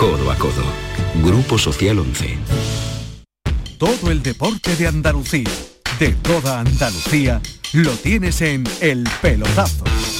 codo a codo. Grupo Social 11. Todo el deporte de Andalucía, de toda Andalucía, lo tienes en El Pelotazo.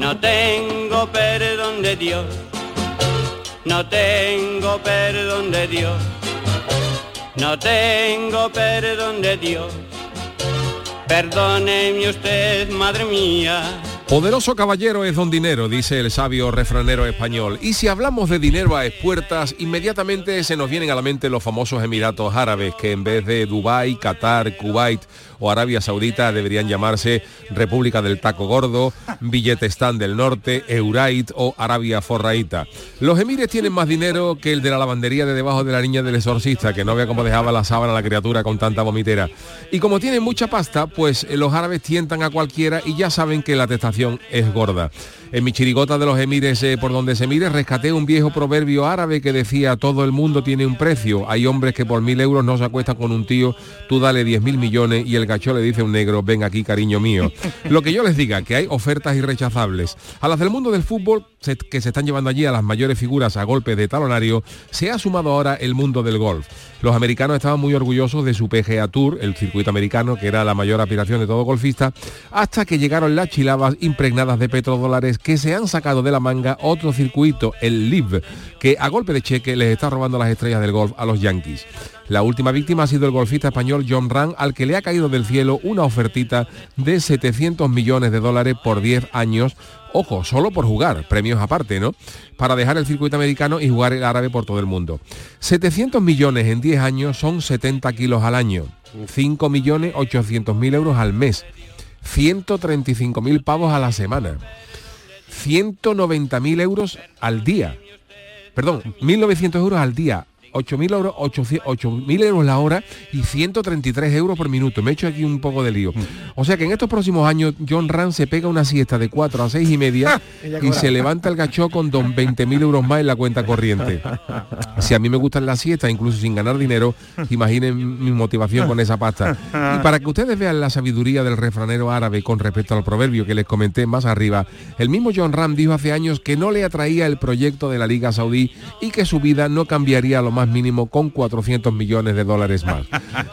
No tengo perdón de Dios, no tengo perdón de Dios, no tengo perdón de Dios. Perdóneme usted, madre mía. Poderoso caballero es don dinero, dice el sabio refranero español. Y si hablamos de dinero a expuertas, inmediatamente se nos vienen a la mente los famosos Emiratos Árabes, que en vez de Dubái, Qatar, Kuwait o Arabia Saudita deberían llamarse República del Taco Gordo, Billetestán del Norte, Eurait o Arabia Forraíta. Los emires tienen más dinero que el de la lavandería de debajo de la niña del exorcista, que no vea cómo dejaba la sábana la criatura con tanta vomitera. Y como tienen mucha pasta, pues los árabes tientan a cualquiera y ya saben que la testación es gorda. En mi chirigota de los emires, eh, por donde se mire, rescaté un viejo proverbio árabe que decía, todo el mundo tiene un precio. Hay hombres que por mil euros no se acuestan con un tío, tú dale diez mil millones y el gacho le dice a un negro, ven aquí, cariño mío. Lo que yo les diga, que hay ofertas irrechazables. A las del mundo del fútbol, que se están llevando allí a las mayores figuras a golpes de talonario, se ha sumado ahora el mundo del golf. Los americanos estaban muy orgullosos de su PGA Tour, el circuito americano, que era la mayor aspiración de todo golfista, hasta que llegaron las chilabas impregnadas de petrodólares que se han sacado de la manga otro circuito, el LIV, que a golpe de cheque les está robando las estrellas del golf a los Yankees. La última víctima ha sido el golfista español John Ram, al que le ha caído del cielo una ofertita de 700 millones de dólares por 10 años. Ojo, solo por jugar, premios aparte, ¿no? Para dejar el circuito americano y jugar el árabe por todo el mundo. 700 millones en 10 años son 70 kilos al año. 5 millones 800 mil euros al mes. 135 mil pavos a la semana. 190 mil euros al día. Perdón, 1.900 euros al día. 8.000 euros, 800 8.000 euros la hora y 133 euros por minuto. Me he hecho aquí un poco de lío. O sea que en estos próximos años John Ram se pega una siesta de 4 a 6 y media y se levanta el gacho con don 20 mil euros más en la cuenta corriente. Si a mí me gustan las siestas, incluso sin ganar dinero, imaginen mi motivación con esa pasta. Y para que ustedes vean la sabiduría del refranero árabe con respecto al proverbio que les comenté más arriba, el mismo John Ram dijo hace años que no le atraía el proyecto de la Liga Saudí y que su vida no cambiaría lo más mínimo con 400 millones de dólares más.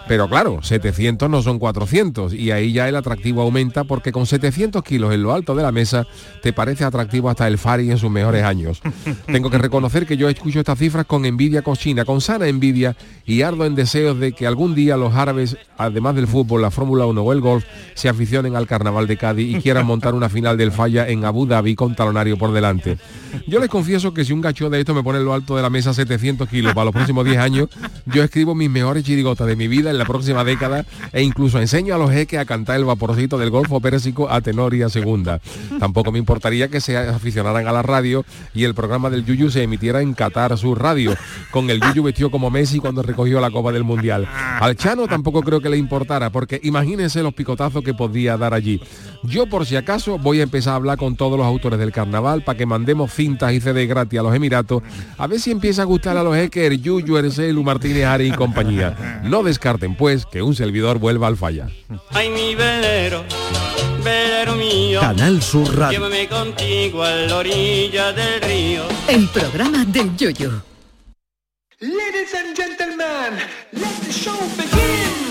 Pero claro, 700 no son 400 y ahí ya el atractivo aumenta porque con 700 kilos en lo alto de la mesa te parece atractivo hasta el Fari en sus mejores años. Tengo que reconocer que yo escucho estas cifras con envidia cochina, con sana envidia y ardo en deseos de que algún día los árabes, además del fútbol, la Fórmula 1 o el golf, se aficionen al carnaval de Cádiz y quieran montar una final del falla en Abu Dhabi con talonario por delante. Yo les confieso que si un gacho de esto me pone en lo alto de la mesa 700 kilos para los próximos 10 años, yo escribo mis mejores chirigotas de mi vida en la próxima década e incluso enseño a los jeques a cantar el vaporcito del Golfo Pérsico a tenor y a segunda. Tampoco me importaría que se aficionaran a la radio y el programa del Yuyu se emitiera en Qatar su radio, con el Yuyu vestido como Messi cuando recogió la Copa del Mundial. Al Chano tampoco creo que le importara, porque imagínense los picotazos que podría dar allí. Yo por si acaso voy a empezar a hablar con todos los autores del carnaval para que mandemos cintas y CD gratis a los Emiratos, a ver si empieza a gustar a los Eker, Yuyu, Ercelu, Martínez, Ari y compañía. No descarten pues que un servidor vuelva al falla. Ay, mi velero, velero mío. Canal Sur Radio. Llévame contigo a la orilla del río. El programa del yoyo. Ladies and gentlemen, let the show begin.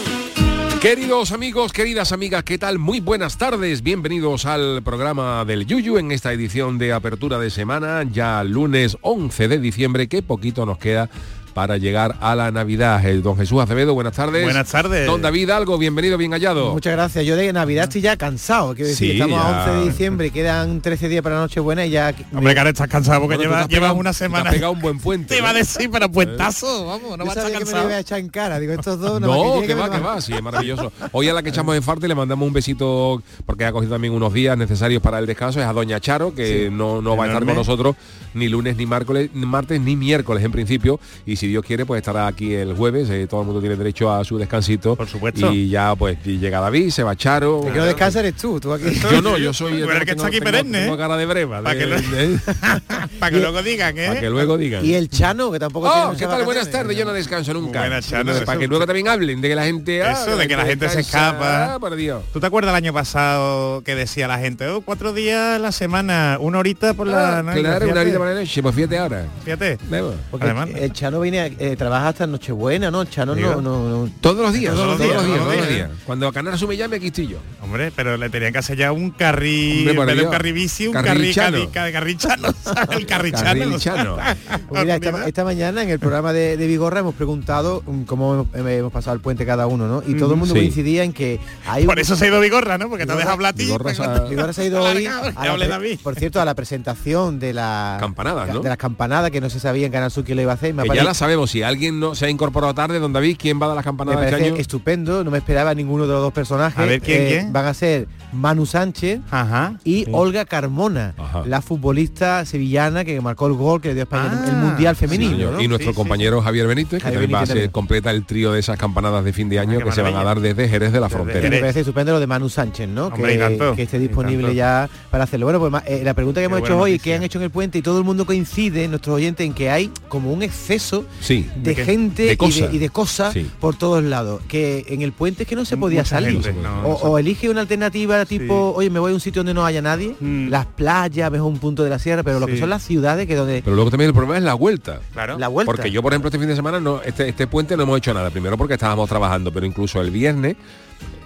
Queridos amigos, queridas amigas, ¿qué tal? Muy buenas tardes, bienvenidos al programa del Yuyu en esta edición de apertura de semana, ya lunes 11 de diciembre, que poquito nos queda para llegar a la Navidad. El don Jesús Acevedo, buenas tardes. Buenas tardes. Don David Algo, bienvenido, bien hallado. Muchas gracias. Yo de Navidad estoy ya cansado. Quiero decir, Sí, estamos ya. a 11 de diciembre, quedan 13 días para Nochebuena y ya... Hombre, que ahora estás cansado porque Bueno, te llevas, llevas una te has semana. pegado un buen puente. Te iba a decir, pero puentazo, vamos, no vas a estar que me lo cansado. iba a echar en cara. Digo, estos dos... No, que me va, que va, sí, es maravilloso. Hoy a la que echamos en Farte le mandamos un besito porque ha cogido también unos días necesarios para el descanso, es a Doña Charo, que no, no va a estar con nosotros ni lunes, ni miércoles, martes, ni miércoles en principio, y si Dios quiere, pues estará aquí el jueves, eh, todo el mundo tiene derecho a su descansito. Por supuesto. Y ya pues y llega David, se va Charo. El que no descansa eres tú, tú aquí. Yo no, yo soy el que está aquí tengo, perenne, tengo cara de breva. Pa' de- que lo- de- Para que luego digan, ¿eh? para que luego digan. Y el Chano, que tampoco tiene Oh, muchas ¿qué tal? Buenas tardes, yo no descanso nunca. Buenas, Chano, para eso- que luego también hablen de que la gente... ah, Eso, de que la gente se escapa. Ah, por Dios. ¿Tú te acuerdas el año pasado que decía la gente, oh, cuatro días a la semana, una horita por la Ah, noche? claro, una horita la noche, pues fíjate ahora. Fíjate. Vemos. Porque Además- el Chano viene, eh, trabaja hasta Nochebuena, ¿no? El Chano no, no, no- Todos los días, Todos los días, todos todos los los días. Cuando Canal me llame, aquí estoy yo. Hombre, pero le tenían que hacer ya un carril, Hombre, por un carril bici, un carril Carrilchano. cadi- ca- carrichano. El carrichano. Pues mira, esta, esta mañana en el programa de, de Vigorra hemos preguntado mm, cómo hemos, hemos pasado el puente cada uno, ¿no? Y todo el mundo Sí. coincidía en que hay Por un- eso se ha ido Vigorra, ¿no? Porque te deja hablar a ti. Vigorra se ha- cuando- Vigorra se ha ido hoy a la por cierto a la presentación de la Campanadas, ¿no? de las campanadas que no se sabía en Canal Sur quién lo iba a hacer me, Que ya la sabemos, si alguien no se ha incorporado tarde, don David, ¿quién va a dar las me campanadas este año? estupendo no me esperaba ninguno de los dos personajes Eh, A ver, ¿quién, quién? van a ser Manu Sánchez Ajá. y Sí. Olga Carmona Ajá. la futbolista sevillana que marcó el gol que le dio a España Ah, el mundial Sí, femenino. Y nuestro Sí, sí, compañero Javier Benítez, que Javier también va a ser completa el trío de esas campanadas de fin de año qué que se van a dar desde Jerez de la Desde Frontera. Me parece estupendo lo de Manu Sánchez, ¿no? Hombre, que, que esté disponible ya para hacerlo. Bueno, pues eh, la pregunta que Qué hemos hecho hoy, noticia. ¿qué han hecho en el puente? Y todo el mundo coincide, nuestros oyentes, en que hay como un exceso Sí. de, gente De y, de, y de cosas Sí. por todos lados. Que en el puente es que no se podía Mucha salir. gente, no, o, no se- o elige una alternativa tipo, Sí. oye, me voy a un sitio donde no haya nadie, Mm. las playas, mejor un punto de la sierra, pero lo que son las ciudades que donde Pero luego también el problema es la vuelta. Claro. la vuelta. Porque yo, por ejemplo, este fin de semana, no, este, este puente no hemos hecho nada. Primero porque estábamos trabajando, pero incluso el viernes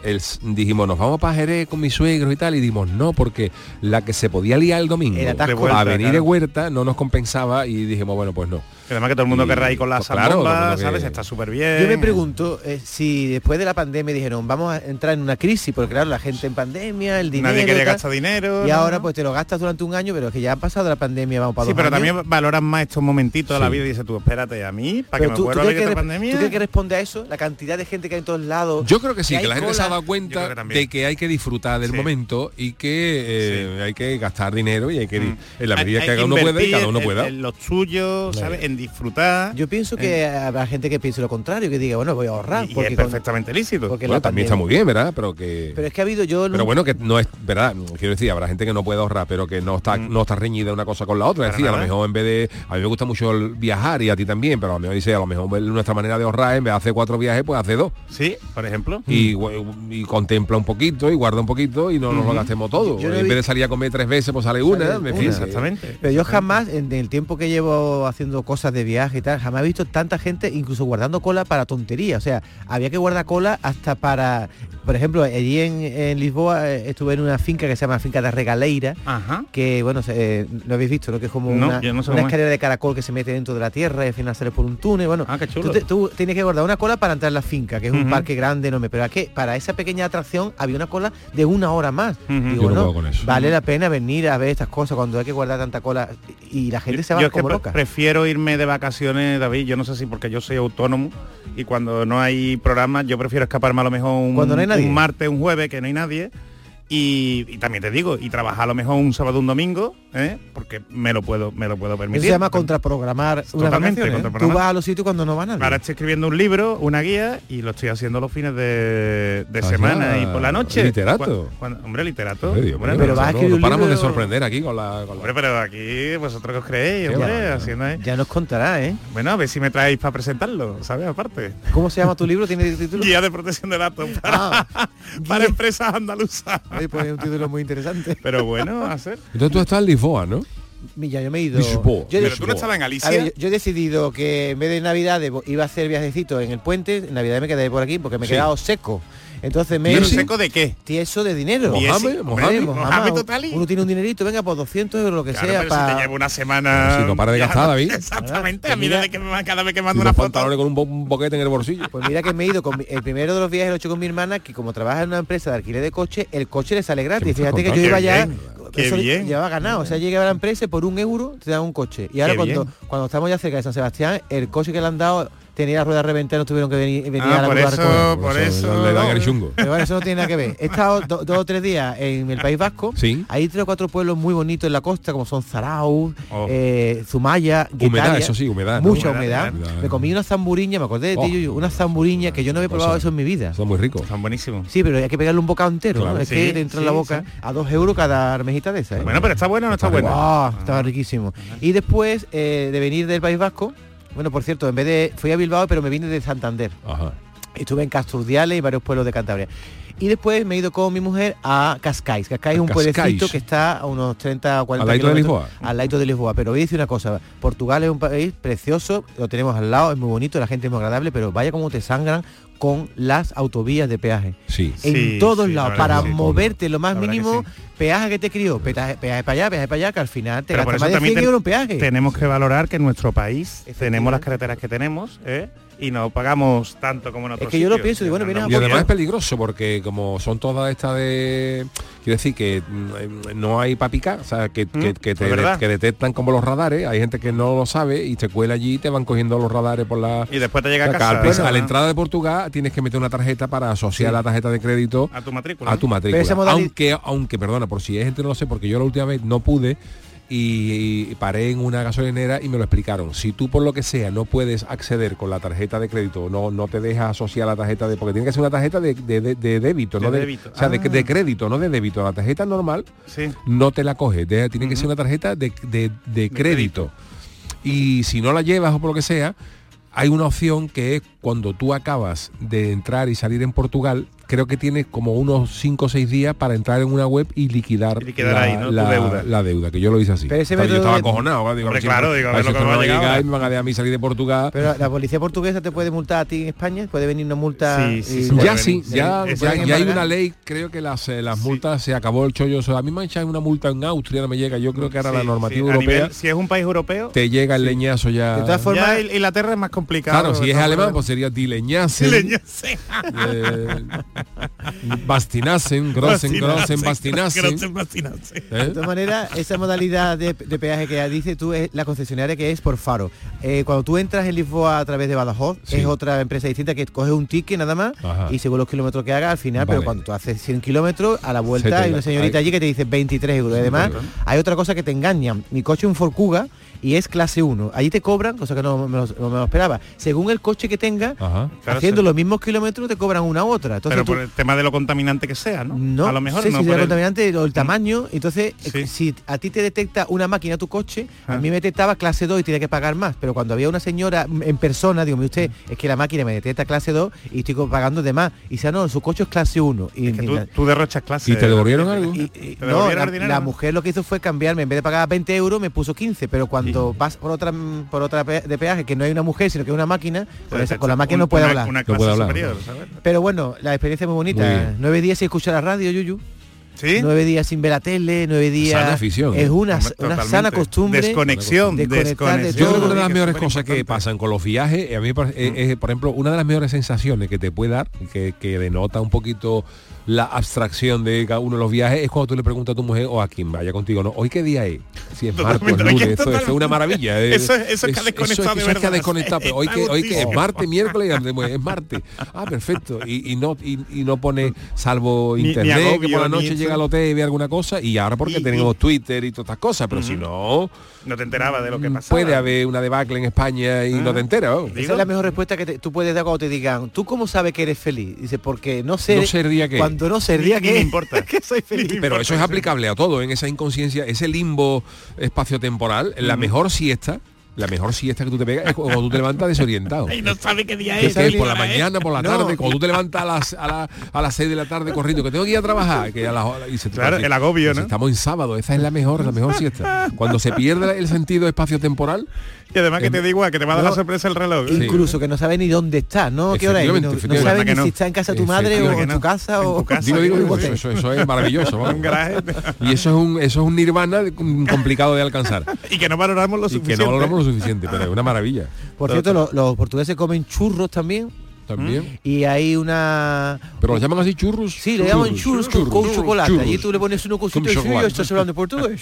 el dijimos, nos vamos para Jerez con mis suegros y tal, y dimos, no, porque la que se podía liar el domingo El atasco. De vuelta, a venir de huerta no nos compensaba y dijimos, bueno, pues no. Que Además que todo el mundo Y, querrá ir con las pues, claro, que- ¿sabes? Está súper bien. Yo me pregunto eh, si después de la pandemia dijeron vamos a entrar en una crisis, porque claro, la gente en pandemia, el dinero. Nadie quería gastar dinero. y ¿no? ahora pues te lo gastas durante un año, pero es que ya ha pasado la pandemia, vamos para Sí, dos pero años. también valoran más estos momentitos de la vida y dices tú, espérate, a mí, para que Pero me tú, vuelva ¿tú a vivir esta que, pandemia. ¿Tú crees que responde a eso? La cantidad de gente que hay en todos lados. Yo creo que sí, Que que, la gente se ha dado cuenta que de que hay que disfrutar del Sí. momento y que eh, hay que gastar dinero y hay que, Mm. en la medida que cada uno pueda y cada uno en- pueda. En, los tuyos, Claro. ¿sabes? En disfrutar. Yo pienso que habrá gente que piense lo contrario, que diga, bueno, voy a ahorrar. Y, y porque es con- perfectamente lícito. porque Bueno, también está muy bien, ¿verdad? Pero que... Pero es que ha habido yo... Pero bueno, que no es verdad, quiero decir, habrá gente que no puede ahorrar, pero que no está, no está reñida una cosa con la otra. Es decir, a lo mejor en vez de. A mí me gusta mucho el viajar y a ti también, pero a lo mejor dice, a lo mejor nuestra manera de ahorrar, en vez de hacer cuatro viajes, pues hace dos. Sí, por ejemplo. Y, y contempla un poquito y guarda un poquito y no nos lo gastemos todo. Yo en vez de salir a comer tres veces, pues sale una. Sale en una. Exactamente. Pero yo jamás, en el tiempo que llevo haciendo cosas de viaje y tal, jamás he visto tanta gente incluso guardando cola para tonterías. O sea, había que guardar cola hasta para... Por ejemplo, allí en, en Lisboa eh, estuve en una finca que se llama Finca de Regaleira, Ajá. que, bueno, eh, lo habéis visto, ¿no? Que es como No, una, yo no sé una cómo es. escalera de caracol que se mete dentro de la tierra y al final sale por un túnel. Bueno, Ah, qué tú, chulo. te- tú tienes que guardar una cola para entrar en la finca, que es un parque grande, enorme. Pero es que para esa pequeña atracción había una cola de una hora más. Digo, Yo no bueno, puedo con eso. vale la pena venir a ver estas cosas cuando hay que guardar tanta cola y la gente se va yo es que como loca. prefiero irme de vacaciones, David, yo no sé si porque yo soy autónomo y cuando no hay programas yo prefiero escaparme a lo mejor un, Cuando no hay nadie. un martes, un jueves, que no hay nadie. Y, y también te digo, y trabajar a lo mejor un sábado, un domingo, ¿eh? porque me lo puedo, me lo puedo permitir. Eso se llama contraprogramar Totalmente, vacaciones. ¿eh? Tú vas a los sitios cuando no va nadie. Ahora estoy escribiendo un libro, una guía, y lo estoy haciendo los fines de, de semana y por la noche. Literato. Cu- cuando- hombre, literato. Hombre, Dios Hombre, mío, pero vas a escribir un paramos de sorprender aquí con la... con la- Hombre, pero aquí vosotros que os creéis, Qué hombre, va, haciendo ahí. Ya nos contará, ¿eh? Bueno, a ver si me traéis para presentarlo, ¿sabes? Aparte. ¿Cómo se llama tu libro? ¿Tiene título? Guía de protección de datos para, Ah, para empresas andaluzas. Ahí pone un título muy interesante. Pero bueno, hacer. Entonces tú estás en Lisboa, ¿no? Mira, yo me he ido. Lisboa. Yo, Pero tú no estabas en Galicia. ver, yo, yo he decidido que en vez de Navidad iba a hacer viajecito en el puente. En Navidad me quedaré por aquí porque me he Sí. quedado seco. Entonces me ¿Pero seco de qué? tieso de dinero. Uno tiene un dinerito, venga, por 200 euros, lo que Claro, sea. pero si te llevo una semana... Si no para de gastar, David. Exactamente, a mí mira. desde que me, cada vez que mando una foto... con un, bo- un boquete en el bolsillo. Pues mira que me he ido con mi- el primero de los viajes lo he hecho con mi hermana, que como trabaja en una empresa de alquiler de coche, el coche le sale gratis. ¿Qué me estás Fíjate que yo iba ya, qué eso bien. llevaba ganado. O sea, llegaba a la empresa y por un euro te dan un coche. Y ahora Qué cuando, bien. cuando estamos ya cerca de San Sebastián, el coche que le han dado tenía las ruedas reventadas, no tuvieron que venir, venir Ah, a la por eso, por eso... le dan el chungo. Pero bueno, eso no tiene nada que ver. He estado do- dos o tres días en el País Vasco. Sí. Hay tres o cuatro pueblos muy bonitos en la costa, como son Zarau, Oh. eh, Zumaya, Humedad, Guetaria. eso sí, humedad. Mucha Humedad, humedad. humedad. Me comí una zamburiña, me acordé de Oh. ti, Yuyu, una zamburiña que yo no había probado eso en mi vida. Son muy ricos. Están buenísimos. Sí, pero hay que pegarle un bocado entero, Claro. ¿no? Es Sí, que te entra en la boca sí. a dos euros cada armejita de esa, ¿eh? Bueno, pero está bueno o no está Está bueno. Ah, estaba riquísimo. Y después eh, de venir del País Vasco, bueno, por cierto, en vez de... Fui a Bilbao, pero me vine de Santander. Ajá. Estuve en Casturdiales y varios pueblos de Cantabria. Y después me he ido con mi mujer a Cascais. Cascais es un Cascais. pueblecito que está a unos 30 o 40 ¿Al ladito de kilómetros Lisboa? Al lado de Lisboa. Pero voy a decir una cosa. Portugal es un país precioso, lo tenemos al lado, es muy bonito, la gente es muy agradable, pero vaya como te sangran con las autovías de peaje. Sí. En Sí, todos sí, la lados, para moverte lo más que mínimo, sí. peaje que te crió, peaje, peaje para allá, peaje para allá, que al final te Pero por gasta eso más de también 100 ten- euros en peaje. tenemos que valorar que en nuestro país tenemos las carreteras que tenemos ¿eh? Y no pagamos tanto como en otros que yo lo pienso, digo, bueno, vienes a Y además es peligroso porque como son todas estas de... Quiero decir que mm, no hay para picar, o sea, que, que, Mm, que es te que detectan como los radares, hay gente que no lo sabe y te cuela allí y te van cogiendo los radares por la... Y después te llega O a sea, casa al prin- ¿no? a la entrada de Portugal tienes que meter una tarjeta para asociar Sí. la tarjeta de crédito a tu matrícula. a tu matrícula. Aunque, aunque, perdona, por si hay gente que no lo sé, porque yo la última vez no pude y, y paré en una gasolinera y me lo explicaron. Si tú por lo que sea no puedes acceder con la tarjeta de crédito, no, no te deja asociar la tarjeta de. Porque tiene que ser una tarjeta de, de- de- de débito, De no de, débito. O sea, Ah. de crédito, no de débito. La tarjeta normal Sí. no te la coge. tiene que ser una tarjeta de, de- de crédito. crédito. Y si no la llevas o por lo que sea, hay una opción que es cuando tú acabas de entrar y salir en Portugal, creo que tienes como unos 5 o 6 días para entrar en una web y liquidar, Y liquidar la, ahí, ¿no? La- deuda. la deuda, que yo lo hice así. Pero ese yo estaba acojonado. claro, digo, Hombre, claro, digo, a ver lo que me va a llegar y me van a dejar a mí salir de Portugal. Pero la policía portuguesa te puede multar a ti en España, puede venir una multa. Sí, sí, y- sí, puede ya venir. sí, ya, ya, hay ya una ley, creo que las, eh, las Sí. multas se acabó el chollo. O sea, a mí me echan una multa en Austria, no me llega. Yo creo que ahora Sí, la normativa europea nivel- si es un país europeo, te llega el leñazo ya. De todas formas, Inglaterra es más complicado. Claro, si es alemán, pues sería dileñace. Sí, leña- sí. Eh, Bastinasen, Grossen, Grossen, Bastinasen. ¿Eh? De todas maneras, esa modalidad de, de peaje que dice tú es la concesionaria que es por faro. Eh, cuando tú entras en Lisboa a través de Badajoz, Sí. es otra empresa distinta que coges un ticket nada más Ajá. y según los kilómetros que hagas al final, pero cuando tú haces 100 kilómetros, a la vuelta hay una señorita hay- allí que te dice 23 euros. Además, hay otra cosa que te engañan. Mi coche es un Ford Kuga y es clase 1. Allí te cobran, cosa que no me lo, no me lo esperaba. Según el coche que tenga, Ajá. Claro, haciendo sí. los mismos kilómetros te cobran una u otra. Entonces Pero tú- por el tema de lo contaminante que sea, ¿no? no, a lo mejor sé no si por sea el- contaminante o el tamaño. Entonces, Sí. eh, si a ti te detecta una máquina tu coche, a Ah. mí me detectaba clase 2 y tenía que pagar más. Pero cuando había una señora mm, en persona, digo, mire usted, es que la máquina me detecta clase 2 y estoy pagando de más. Y dice, "Ah, no, su coche es clase 1. Y, Es que tú, derrochas clase. ¿Y te devolvieron algo? y- y- ¿Te no, devolvieron la, la mujer lo que hizo fue cambiarme, en vez de pagar 20 euros, me puso 15. Pero cuando vas por otra por otra pe- de peaje, que no hay una mujer, sino que es una máquina, con, esa- con la máquina Un- no puede una- hablar. Una No clase puede hablar, superior, ¿no? ¿sabes? Pero bueno, la experiencia es muy bonita. Muy. Nueve días sin escuchar la radio, Yuyu. ¿Sí? Nueve días sin ver la tele, nueve días. Sana afición, Es ¿eh? una, una sana costumbre. Desconexión, de Yo creo que una de las mejores es cosas que pasan con los viajes, a mí me parece- es, es, por ejemplo, una de las mejores sensaciones que te puede dar, que, que denota un poquito la abstracción de cada uno de los viajes, es cuando tú le preguntas a tu mujer o a quien vaya contigo, ¿no? ¿Hoy qué día es? Si es martes es lunes, eso es una maravilla. Eso es- eso es que ha desconectado eso es, que ha desconectado, pero hoy que, hoy que es martes, miércoles, es martes. Ah, perfecto. Y, y no y, y no pone, salvo Ni- ni internet, que por la noche eso. Llega al hotel y ve alguna cosa, y ahora porque Y- tenemos y- Twitter y todas estas cosas, pero si no, No te enterabas de lo que pasaba. Mm, puede haber una debacle en España y no te enteras. Esa es la mejor respuesta que te- tú puedes dar cuando te digan, ¿tú cómo sabes que eres feliz? Dice, porque no sé. No sé el día que- Cuando no sé el día Ni- ni que me importa. que soy feliz. Pero eso es aplicable a todo, en esa inconsciencia, ese limbo espacio-temporal, la mejor siesta, la mejor siesta que tú te pegas es cuando tú te levantas desorientado. Y no sabe qué día Que es. por la es. mañana, por la No. tarde, cuando tú te levantas a las, a, la- a las 6 de la tarde corriendo, que tengo que ir a trabajar, que a las y se Claro, el agobio, pues ¿no? Estamos en sábado, esa es la mejor, la mejor siesta. Cuando se pierde el sentido espacio-temporal, Y además que te da igual, que te va a dar la sorpresa el reloj. Incluso que no sabe ni dónde está, ¿no? ¿Qué hora es? No, no sabe ni no. si está en casa de tu madre o en tu casa En o tu casa. digo, digo, eso, eso es maravilloso. Y eso es un, eso es un nirvana complicado de alcanzar. y que no valoramos lo Y que suficiente. no valoramos lo suficiente, pero es una maravilla. Por cierto, lo- los portugueses comen churros también También. y hay una Pero lo llaman así churros. Sí, le llaman churros, con- con, chocolate. churros. Allí tú le pones uno cosito Con y chocolate. estás hablando portugués.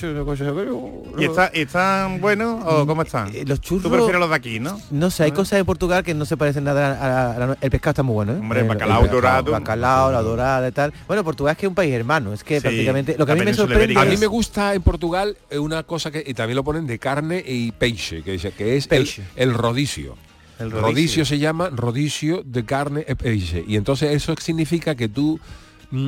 ¿Y está- y están buenos o cómo están? Eh, Los churros... Tú prefieres los de aquí, ¿no? No sé, hay cosas de Portugal que no se parecen nada a, a- a- El pescado está muy bueno, ¿eh? Hombre, bacalao dorado. Bacalao, la dorada y tal. Bueno, Portugal es que es un país hermano. Es que Sí, prácticamente... Lo que a mí me sorprende... A mí me gusta en Portugal eh, una cosa que y también lo ponen de carne y peixe, que, es- que es el, el rodicio. El rodicio. rodicio. se llama rodicio de carne e. Y entonces eso significa que tú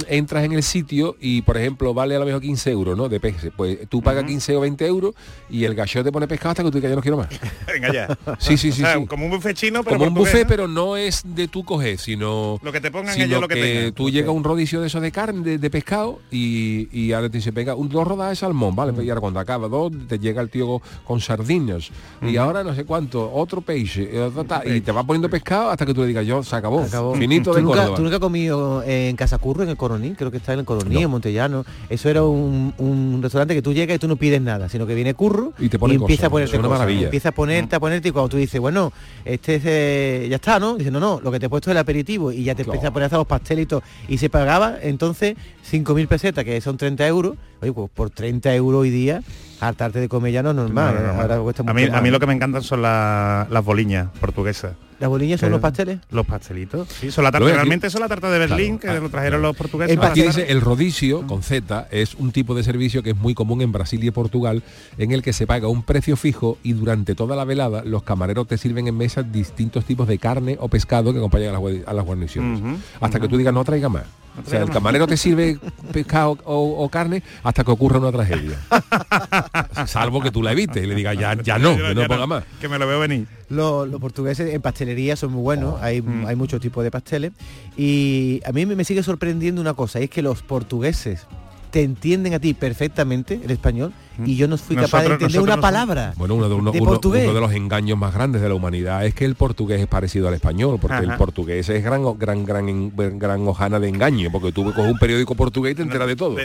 entras en el sitio y por ejemplo vale a lo mejor 15 euros ¿no? de peixe pues tú pagas 15 o 20 euros y el gallo te pone pescado hasta que tú digas yo no quiero más Venga ya. sí sí sí, O sea, sí. Como un buffet chino, pero como un buffet ¿no? pero no es de tú coger sino Lo que te pongan sino ellos lo que, tengan. tú llegas a un rodicio de eso de carne, de, de pescado, y, y ahora te dice, venga, un, dos rodajas de salmón, ¿vale? Pues, y ahora cuando acaba dos, te llega el tío con sardinas. Y ahora no sé cuánto, otro peixe, y, otro tal, y te va poniendo pescado hasta que tú le digas, yo, se acabó. Acabó. Finito ¿Tú de nunca, Córdoba. tú nunca has comido en Casa Curro, en el Coroní? Creo que está en el Coroní, No. en Montellano. Eso era un, un restaurante que tú llegas y tú no pides nada, sino que viene Curro Y te pone empieza cosas, a ponerte cosas. maravilla. Empieza a ponerte, a ponerte y cuando tú dices, bueno, este es, eh, ya está, ¿no? Dice, no, no, lo que te he puesto es el aperitivo y ya te Claro. empieza a poner hasta los pastelitos y se pagaba entonces 5.000 pesetas, que son 30 euros. Oye, pues por 30 euros hoy día, hartarte de comer ya no es normal. No, no, no. Ahora cuesta a, mí, a mí lo que me encantan son la- las boliñas portuguesas. ¿Las boliñas son Eh, los pasteles? Los pastelitos. Sí, son la Lo tarta, ves aquí. realmente son la tarta de Berlín, Claro, que lo trajeron los portugueses. Hacer- dice el rodicio con Z es un tipo de servicio que es muy común en Brasil y Portugal en el que se paga un precio fijo y durante toda la velada los camareros te sirven en mesa distintos tipos de carne o pescado que acompañan a las, gua- a las guarniciones. Hasta que tú digas no traiga más. o sea, el camarero te sirve pescado o, o carne hasta que ocurra una tragedia. Salvo que tú la evites y le digas ya, ya no, que no ponga más. Que me lo veo venir. Los, los portugueses en pastelería son muy buenos, Oh, hay, mm. hay muchos tipos de pasteles y a mí me, sigue sorprendiendo una cosa, y es que los portugueses te entienden a ti perfectamente el español y yo no fui capaz de Nosotros- entender nosotros una no- palabra Bueno, uno de, uno- de uno- uno de los engaños más grandes de la humanidad es que el portugués es parecido al español, porque el Ajá. portugués es gran, gran, gran, en- gran hojana de engaño, porque tú coges un periódico portugués y te enteras de todo.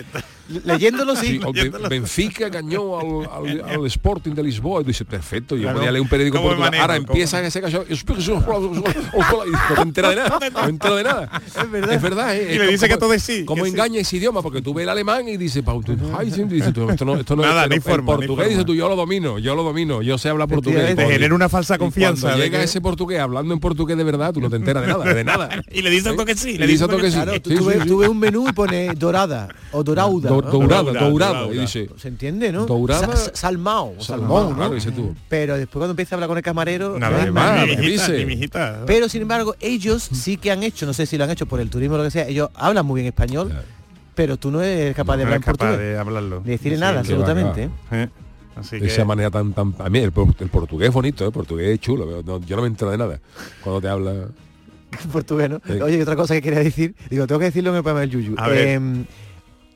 Leyéndolo sí. Sí, o Ben- Benfica engañó al, al- al Sporting de Lisboa y dice, perfecto, yo Claro. podía leer un periódico ¿Cómo portugués. manejo? Ahora empieza ese gallo y no te enteras de nada, no me entero de nada. Es verdad. Es verdad, ¿eh? Y le dice como- que todo es sí, Como que sí. engaña ese idioma, porque tú ves el alemán y dices, esto no, esto no Nada, es ni el forma, ni portugués, dice tú, yo lo domino, yo lo domino, yo sé hablar portugués. Te genera una falsa confianza Cuando de llega que- ese portugués hablando en portugués de verdad, tú no te enteras de nada, de nada. Y le dice todo que sí. Le dice todo que sí. Claro, tú, Sí, tú sí, ves, sí. tú ves un menú y pone dorada o dorauda. Do- ¿no? Y dice, Se entiende, ¿no? Dourada- Sa- sa- salmao, o Salmón, salmón, ¿no? claro, dice tú. Pero después cuando empieza a hablar con el camarero, Nada, no ¿qué es más? Pero sin embargo, ellos sí que han hecho, no sé si lo han hecho por el turismo o lo que sea, ellos hablan muy bien español, pero tú no eres capaz de hablar capaz portugués. de hablarlo. De decirle Sí, nada, va, absolutamente. Eh, Así de que... esa manera tan tan a mí el, por- el portugués es bonito, el portugués es chulo, pero no- yo no me entero de nada cuando te habla. Portugués, ¿no? Oye, y otra cosa que quería decir, digo, tengo que decirlo en el programa del Yuyu. A ver. Em,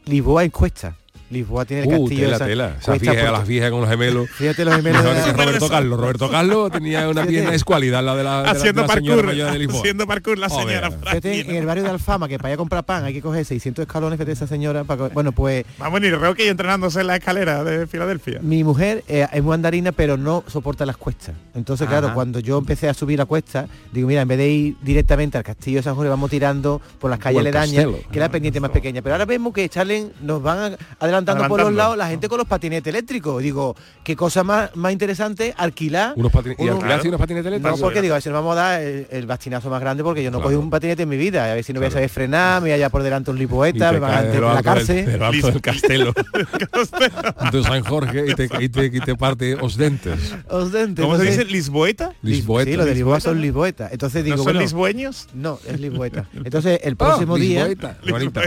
Lisboa en cuesta. Lisboa tiene el Uh, castillo tela, de San- tela. Esas cuesta viejas, por- las viejas con los gemelos. Fíjate los gemelos. De- Roberto Carlos. Roberto Carlos tenía una pierna escuálida, la de la, de la- de Haciendo la señora parkour, mayor de Lisboa. haciendo parkour la Joder. señora Fíjate, en el barrio de Alfama, que para ir a comprar pan hay que coger 600 escalones, fíjate esa señora. Para bueno, pues Vamos, ni Rocky entrenándose en la escalera de Filadelfia. mi mujer eh, es muy andarina, pero no soporta las cuestas. Entonces, claro, cuando yo empecé a subir la cuesta, digo, mira, en vez de ir directamente al castillo de San Jorge, vamos tirando por las calles al aledañas, que era pendiente más pequeña. Pero ahora vemos que Charlen nos van a- adelantando por los lados la gente con los patinetes eléctricos. Digo, qué cosa más, más interesante alquilar. Unos patine- y uno- alquilarse unos patinetes No, eléctricos. porque digo, a ver si nos vamos a dar el, el bastinazo más grande porque yo no Claro. cogí un patinete en mi vida. A ver si no voy a Claro. saber frenar, me voy allá por delante un lipoeta, me van a de la alto del- cárcel. de lo alto del castelo de San Jorge y te, y te, y te parte os dentes. Os dentes, ¿Cómo se entonces- dice? ¿Lisboeta? Lisboeta. Sí, lo de Lisboa Lisboeta, son ¿no? lisboetas. Entonces digo, ¿No son bueno, lisboeños? No, es lisboeta. Entonces el próximo día... Lisboeta. Lisboeta.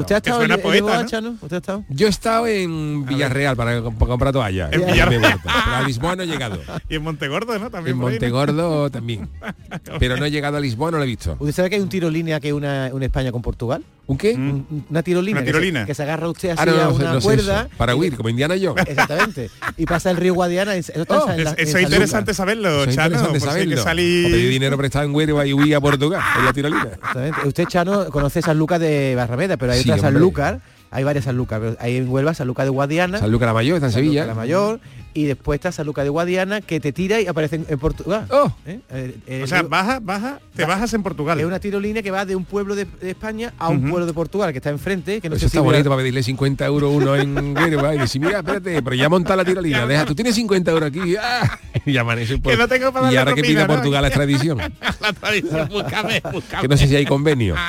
¿Usted, ha estado en, Lisboa, ¿no? Chano? ¿Usted ha estado? Yo he estado en Villarreal para, para comprar toalla. En Villarreal. Pero a Lisboa no he llegado. Y en Montegordo, ¿no? También En. Montegordo también. Pero no he llegado a Lisboa, no lo he visto. ¿Usted sabe que hay un tirolínea que una, una España con Portugal? ¿Un qué? Un- Una tirolina. Una que se- tirolina. Que se, agarra usted así Ah, no, a una no sé cuerda. eso. Para y- huir, como Indiana Jones. Exactamente. Y pasa el río Guadiana. Eso está Oh, en la- Es- en Eso San es interesante saberlo, Eso es Chano. interesante que O pedir dinero prestado en Huelva y huir a Portugal, en la tirolina. Exactamente. Usted, Chano, conoce San Lucas de Barrameda, pero hay Sí, otra San. Lucas. Hay varias San Lucas. pero Hay en Huelva San Lucas de Guadiana. San Lucas la Mayor, está en San Sevilla. la Mayor. Y después está San Lucas de Guadiana, que te tira y aparece en, en Portugal. Oh, ¿Eh? Eh, eh, O sea, digo- baja, baja, te bajas en Portugal. Es una tirolina que va de un pueblo de, de España a un pueblo de Portugal, que está enfrente, que no eso sé está si bonito para pedirle 50 euros uno en Huelva y decir, mira, espérate, pero ya monta la tirolina, deja, tú tienes 50 euros aquí, ¡ah! y amanece por... Que no tengo para Y ahora que pida ¿no? Portugal la extradición, la tradición, búscame, búscame. que no sé si hay convenio.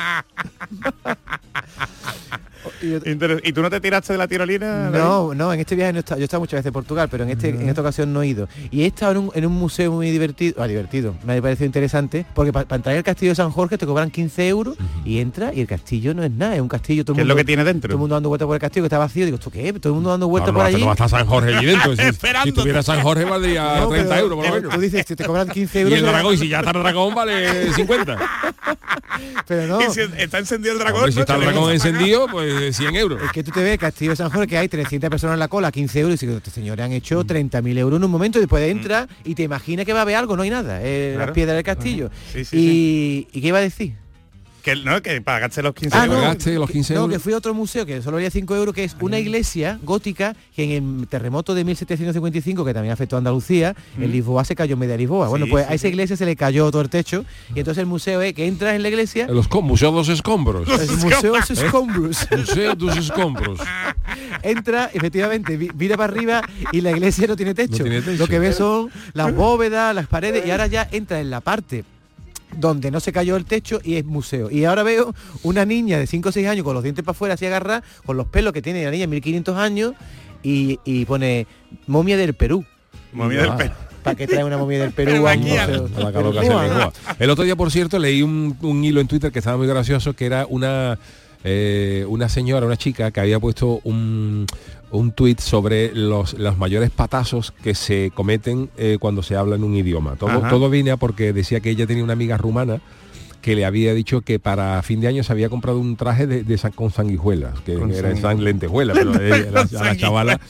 ¿Y tú no te tiraste de la tirolina? David? No, no, en este viaje no estado, yo he estado muchas veces en Portugal, pero en este, en esta ocasión no he ido. Y he estado en un, en un museo muy divertido, ah, divertido, me ha parecido interesante, porque para entrar al castillo de San Jorge te cobran 15 euros y entra y el castillo no es nada, es un castillo, todo el ¿Qué es mundo, lo que tiene dentro? todo el mundo dando vueltas por el castillo que está vacío, digo, ¿esto qué? Todo el mundo dando vueltas No, por allí. no va a estar San Jorge allí dentro. Si, si tuviera San Jorge valdría No, 30 pero, euros por lo eh, menos. Tú dices, si te cobran 15 Y euros. el será- dragón, y si ya está el dragón, vale 50. Pero no, Y si está encendido el dragón. Hombre, si está el Te dragón encendido, pues 100 euros. es que tú te ves Castillo de San Jorge que hay 300 personas en la cola, 15 euros, y dices, señores han hecho 30.000 euros en un momento, y después entra y te imaginas que va a haber algo, no hay nada, eh, Claro. las piedras del castillo. Sí, sí, y, ¿y qué iba a decir? Que no, que pagaste los 15 Ah, euros. no, Pagaste los 15 no, euros. que fui a otro museo que solo valía 5 euros, que es una iglesia gótica que en el terremoto de 1755, que también afectó a Andalucía, en Lisboa se cayó media Lisboa. Bueno, Sí, pues sí, a esa sí. iglesia se le cayó todo el techo y entonces el museo es que entras en la iglesia, Los Museo dos escombros. el museo es escombros. Museo dos escombros. entra, efectivamente, mira para arriba y la iglesia no tiene techo. tiene techo. Lo que ves son las bóvedas, las paredes y ahora ya entra en la parte donde no se cayó el techo y es museo. Y ahora veo una niña de 5 o 6 años con los dientes para afuera así agarrada, con los pelos que tiene la niña 1500 años y, y pone momia del Perú. Momia del Perú. ¿Para qué trae una momia del Perú Pero a. El otro día, por cierto, leí un, un hilo en Twitter que estaba muy gracioso, que era una eh, una señora, una chica, que había puesto un, un tuit sobre los, los mayores patazos que se cometen eh, cuando se habla en un idioma. Todo, Ajá. todo viene a porque decía que ella tenía una amiga rumana que le había dicho que para fin de año se había comprado un traje de, de san- con sanguijuelas, que Con era san lentejuela, pero ella- la- a la chavala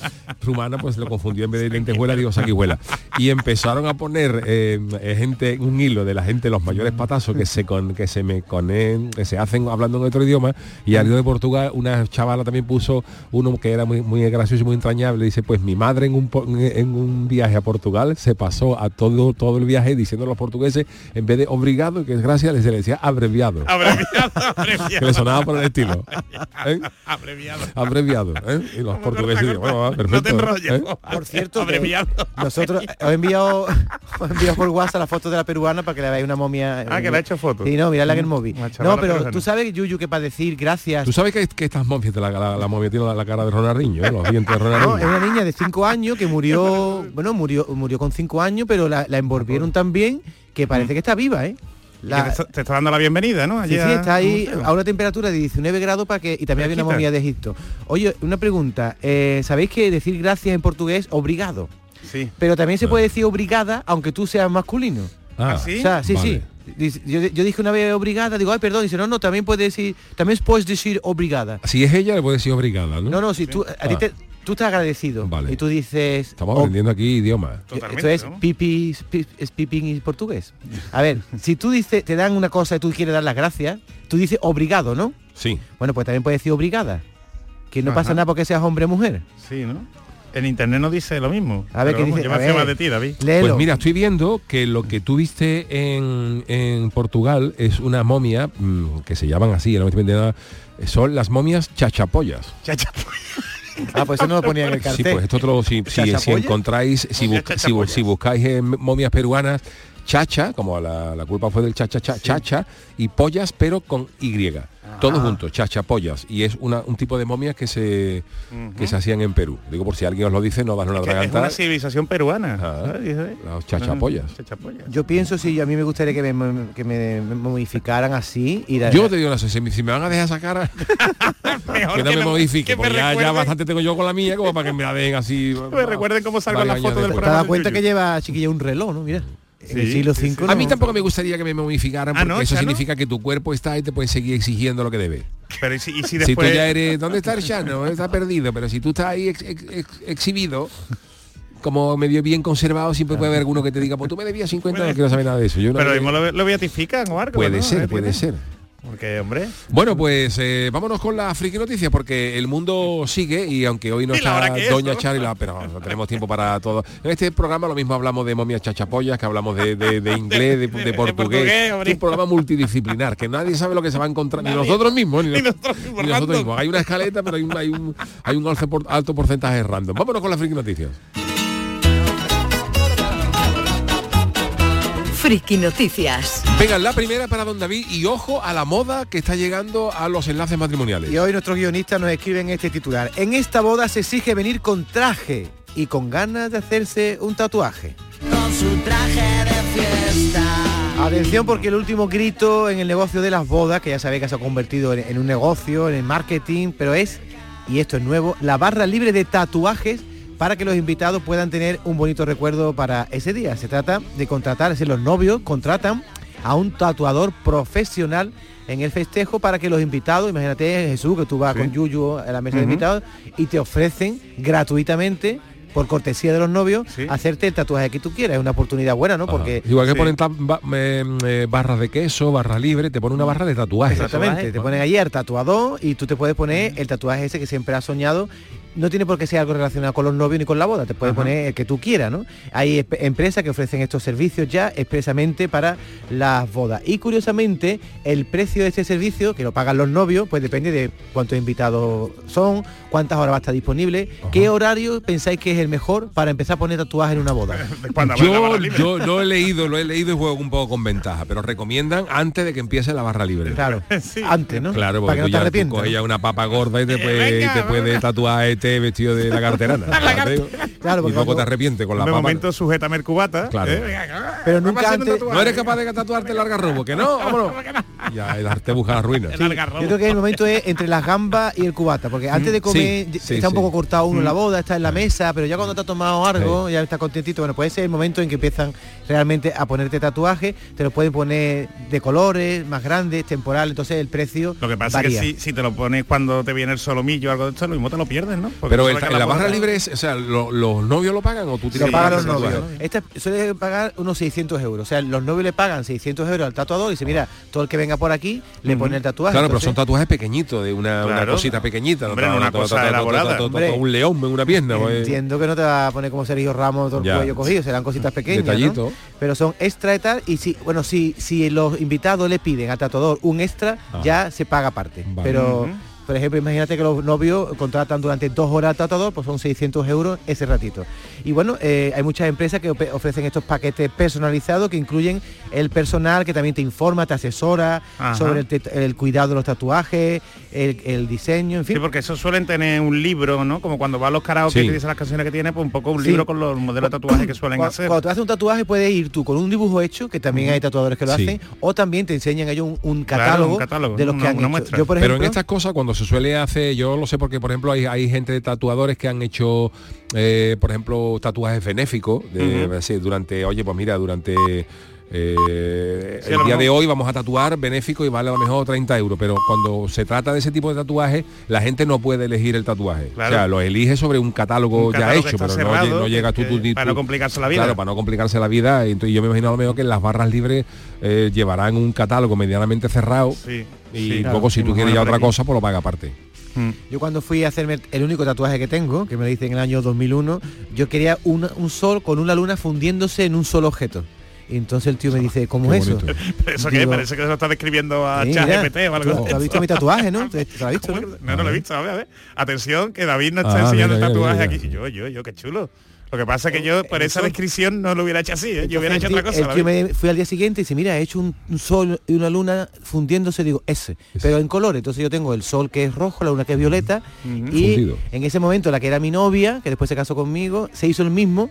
rumana pues lo confundió en vez de lentejuela, digo sanguijuela. Y empezaron a poner eh, gente, un hilo de la gente, los mayores patazos que se con, que se me conen, que se hacen hablando en otro idioma, y al de Portugal, una chavala también puso uno que era muy, muy gracioso y muy entrañable, dice, pues mi madre en un, en un viaje a Portugal se pasó a todo, todo el viaje diciendo a los portugueses, en vez de obrigado, que es gracias, se le decía abreviado. Abreviado, abreviado. que le sonaba por el estilo. ¿eh? Abreviado. Abreviado. ¿eh? Y los portugueses dicen, bueno, va, perfecto. No te enrolles. ¿eh? Por cierto, que Abreviado. nosotros os he enviado, os he enviado por WhatsApp la foto de la peruana para que le veáis una momia. Ah, que le ha hecho foto. Sí, no, miradla en el móvil. Una chavala No, pero tú sabes, Yuyu, que para decir gracias. Tú sabes que, que estas momias, la, la, la momia tiene la, la cara de Ronaldinho, ¿eh? los dientes de No, Ronaldinho. es una niña de 5 años que murió, bueno, murió murió con 5 años, pero la, la envolvieron tan bien que parece que está viva, ¿eh? La- te, está- te está dando la bienvenida, ¿no? Sí, sí, Allí a- está ahí a una temperatura de 19 grados para que y también había una momia de Egipto. Oye, una pregunta, eh, ¿sabéis que decir gracias en portugués obrigado? Sí. Pero también se puede decir obrigada aunque tú seas masculino. Ah, ¿Ah, sí? O sea, sí, Vale. sí. Yo, yo dije una vez obrigada, digo, ay, perdón, dice, no, no, también puedes decir, también puedes decir obrigada. Si es ella, le puede decir obrigada, ¿no? No, no, si tú, a ti Ah. te- tú estás agradecido Vale. y tú dices, Estamos "Oh, aprendiendo aquí idiomas. esto es ¿no? pipi, es pi- es pipín y portugués. A ver, si tú dices, te dan una cosa y tú quieres dar las gracias, tú dices obrigado, ¿no? Sí. Bueno, pues también puedes decir obrigada. Que no Ajá. pasa nada porque seas hombre o mujer. Sí, ¿no? En internet no dice lo mismo. A ver qué dice. Yo me a hacía ver, más de ti, David. léelo. Pues mira, estoy viendo que lo que tú viste en, en Portugal es una momia, mm, que se llaman así, no me estoy entendiendo nada, son las momias chachapollas. Chacha. Ah, pues eso no lo ponía en el Sí, cartel. pues esto lo- si, si, si encontráis, si, bu- si buscáis en momias peruanas, chacha, como la, la culpa fue del chacha, cha- chacha, y pollas, pero con Y. Todos juntos, chachapollas. Y es una, un tipo de momias que se, que se hacían en Perú. Digo, por si alguien os lo dice, no dan una Que es una civilización peruana. Ajá. ¿sabes? Los chachapollas. Ajá, Chachapollas. Yo pienso si a mí me gustaría que me, que me modificaran así y la- Yo te digo, no sé, si me, si me van a dejar esa cara, Mejor que no que me no- modifique, porque ya, ya bastante tengo yo con la mía, como para que me la den así. Me recuerden cómo salgo en la foto del después. ¿Te programa cuenta que lleva chiquilla un reloj, no? Mira. En el siglo sí, V sí. A mí tampoco me gustaría que me modificaran Ah, porque ¿no, eso significa que tu cuerpo está y te pueden seguir exigiendo lo que debe. Pero y si, y si Si después... tú ya eres, ¿dónde está el Chano? Está perdido, pero si tú estás ahí ex- ex- ex- exhibido, como medio bien conservado, siempre puede haber alguno que te diga, pues tú me debías 50, no quiero saber nada de eso. Yo no Pero mismo lo, lo beatifican o algo, puede ¿no? ser, ¿Eh, puede ser. Porque, hombre... Bueno, pues eh, vámonos con la friki noticia porque el mundo sigue y aunque hoy no ¿Y la está que es, Doña no? Chari, la- pero no tenemos tiempo para todo. En este programa lo mismo hablamos de momias chachapollas, que hablamos de, de- de inglés, de, portugués. Es un programa multidisciplinar, que nadie sabe lo que se va a encontrar, ni nosotros mismos, ni, nosotros mismos, ni nosotros random. mismos. Hay una escaleta, pero hay un, hay un, hay un alto, por- alto porcentaje random. Vámonos con las friki noticias. Friki Noticias. Venga, la primera para don David y ojo a la moda que está llegando a los enlaces matrimoniales. Y hoy nuestros guionistas nos escriben este titular. En esta boda se exige venir con traje y con ganas de hacerse un tatuaje. Con su traje de fiesta. Atención porque el último grito en el negocio de las bodas, que ya sabéis que se ha convertido en, en un negocio, en el marketing, pero es, y esto es nuevo, la barra libre de tatuajes para que los invitados puedan tener un bonito recuerdo para ese día. Se trata de contratar, es decir, los novios contratan a un tatuador profesional en el festejo para que los invitados, imagínate Jesús, que tú vas Sí. con Yuyu a la mesa de invitados y te ofrecen gratuitamente por cortesía de los novios, Sí. hacerte el tatuaje que tú quieras. Es una oportunidad buena, ¿no? Ajá. Porque Igual que Sí. ponen ba- eh, eh, barras de queso, barra libre, te ponen una barra de tatuajes. Exactamente, te ponen allí al tatuador y tú te puedes poner el tatuaje ese que siempre has soñado. No tiene por qué ser algo relacionado con los novios ni con la boda, te puedes Ajá. poner el que tú quieras, ¿no? Hay empresas que ofrecen estos servicios ya expresamente para las bodas. Y curiosamente, el precio de este servicio, que lo pagan los novios, pues depende de cuántos invitados son, cuántas horas va a estar disponible, qué horario pensáis que es el mejor para empezar a poner tatuajes en una boda. Yo, yo lo he leído, lo he leído y juego un poco con ventaja, pero recomiendan antes de que empiece la barra libre. Claro, Sí. antes, ¿no? Claro, para porque que tú no te ya tú arrepientas. coges ¿no? ya una papa gorda y te puede, venga, te puede tatuar este vestido de la carterana. Ya te digo. Claro, y porque cuando- te arrepientes con la de momento sujétame el cubata. Claro. ¿eh? Pero nunca antes-. No eres capaz de tatuarte el largarrobo, que no, vámonos. Ya, el arte busca la ruina. Sí, yo creo que el momento es entre las gambas y el cubata, porque antes de comer Sí, sí, está un poco cortado uno en la Mm. boda, está en la mesa, pero ya cuando te has tomado algo, ya está contentito, bueno, pues ese es el momento en que empiezan realmente a ponerte tatuajes, te lo pueden poner de colores, más grandes, temporal, entonces el precio Lo que pasa varía. es que si, si te lo pones cuando te viene el solomillo o algo de esto, lo mismo te lo pierdes, ¿no? Porque Pero el- la barra libre es, o sea, lo- los novios lo pagan o tú tienes lo que pagan pagar los novios. tatuaje? Este suele pagar unos 600 euros. O sea, los novios le pagan 600 euros al tatuador y dice, mira, todo el que venga por aquí le pone el tatuaje. Claro, pero son tatuajes pequeñitos, de una, cosita pequeñita. Hombre, no no una cosa elaborada. Un león en una pierna. pues. Entiendo que no te va a poner como Sergio Ramos todo el cuello cogido, serán cositas pequeñas, ¿no? Detallito. Pero son extra y tal, y si, bueno, si, si los invitados le piden al tatuador un extra, Ah. ya se paga aparte. Vale. Pero. Por ejemplo, imagínate que los novios contratan durante dos horas al tatuador, pues son 600 euros ese ratito. Y bueno, eh, hay muchas empresas que ofrecen estos paquetes personalizados que incluyen el personal que también te informa, te asesora Ajá. sobre el, cuidado de los tatuajes, el, el diseño, en fin. Sí, porque eso suelen tener un libro, ¿no? Como cuando va a los karaoke Sí. y te dice las canciones que tiene, pues un poco un Sí. libro con los modelos de tatuajes que suelen hacer. Cuando te haces un tatuaje puedes ir tú con un dibujo hecho, que también hay tatuadores que lo Sí. hacen, o también te enseñan ellos un, un Claro, catálogo, un catálogo, de los que han hecho. muestra. Yo, por Pero en estas cosas cuando se suele hacer, yo lo sé porque por ejemplo hay, hay gente de tatuadores que han hecho, eh, por ejemplo, tatuajes benéficos de, durante, oye, pues mira, durante eh, Sí, el día de hoy vamos a tatuar benéfico y vale a lo mejor 30 euros, pero cuando se trata de ese tipo de tatuajes, la gente no puede elegir el tatuaje. Claro. O sea, lo elige sobre un catálogo, Un ya catálogo hecho, pero no, cerrado, no llega tú, tú- tú- para no complicarse la vida. Claro, para no complicarse la vida. Entonces yo me imagino a lo mejor que en las barras libres eh, llevarán un catálogo medianamente cerrado Sí, y sí. luego Claro, si tú quieres ya otra cosa, pues lo paga aparte. Mm. yo cuando fui a hacerme el único tatuaje que tengo, que me lo hice en el año 2001, yo quería un sol con una luna fundiéndose en un solo objeto. Y entonces el tío me dice, ¿cómo Qué es eso? eso que Digo, parece que se lo está describiendo a Sí, ChatGPT o algo ¿tú- de tú has visto mi tatuaje, no? ¿Te, te lo has visto, no? No, no lo he visto, a ver, a ver. Atención, que David nos está Ah, enseñando mira, el tatuaje mira. aquí. Yo, yo, yo, qué chulo. Lo que pasa es que yo, por esa descripción, no lo hubiera hecho así, ¿eh? Yo hubiera hecho otra cosa. tío- El tío David. me fui al día siguiente y dice, mira, he hecho un, un sol y una luna fundiéndose, digo, ese, pero en colores. Entonces yo tengo el sol que es rojo, la luna que es violeta, y Fundido. en ese momento la que era mi novia, que después se casó conmigo, se hizo el mismo,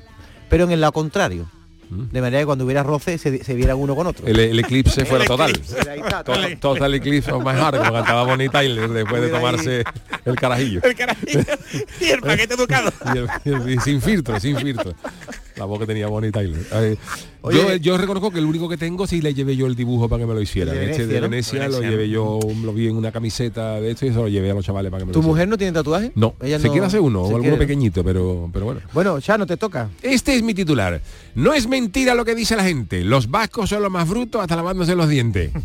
pero en el lado contrario. De manera que cuando hubiera roce se, se vieran uno con otro. El, el eclipse fuera total. eclipse. Ahí está, To- Total eclipse of my heart, como cantaba Bonnie Tyler después de tomarse el carajillo. El carajillo y el paquete educado. Y, el- y el- y sin filtro, sin filtro. La voz que tenía Bonnie Tyler. Eh, Oye, yo, yo reconozco que el único que tengo sí le llevé yo el dibujo para que me lo hicieran. De Este de Venecia, lo llevé yo, lo vi en una camiseta de esto y se lo llevé a los chavales para que me lo ¿Tu hicieran. mujer no tiene tatuaje? No, Ella se no- quiere hacer uno o alguno quiere- pequeñito, pero, pero bueno. Bueno, ya no te toca. Este es mi titular. No es mentira lo que dice la gente. Los vascos son los más brutos hasta lavándose los dientes.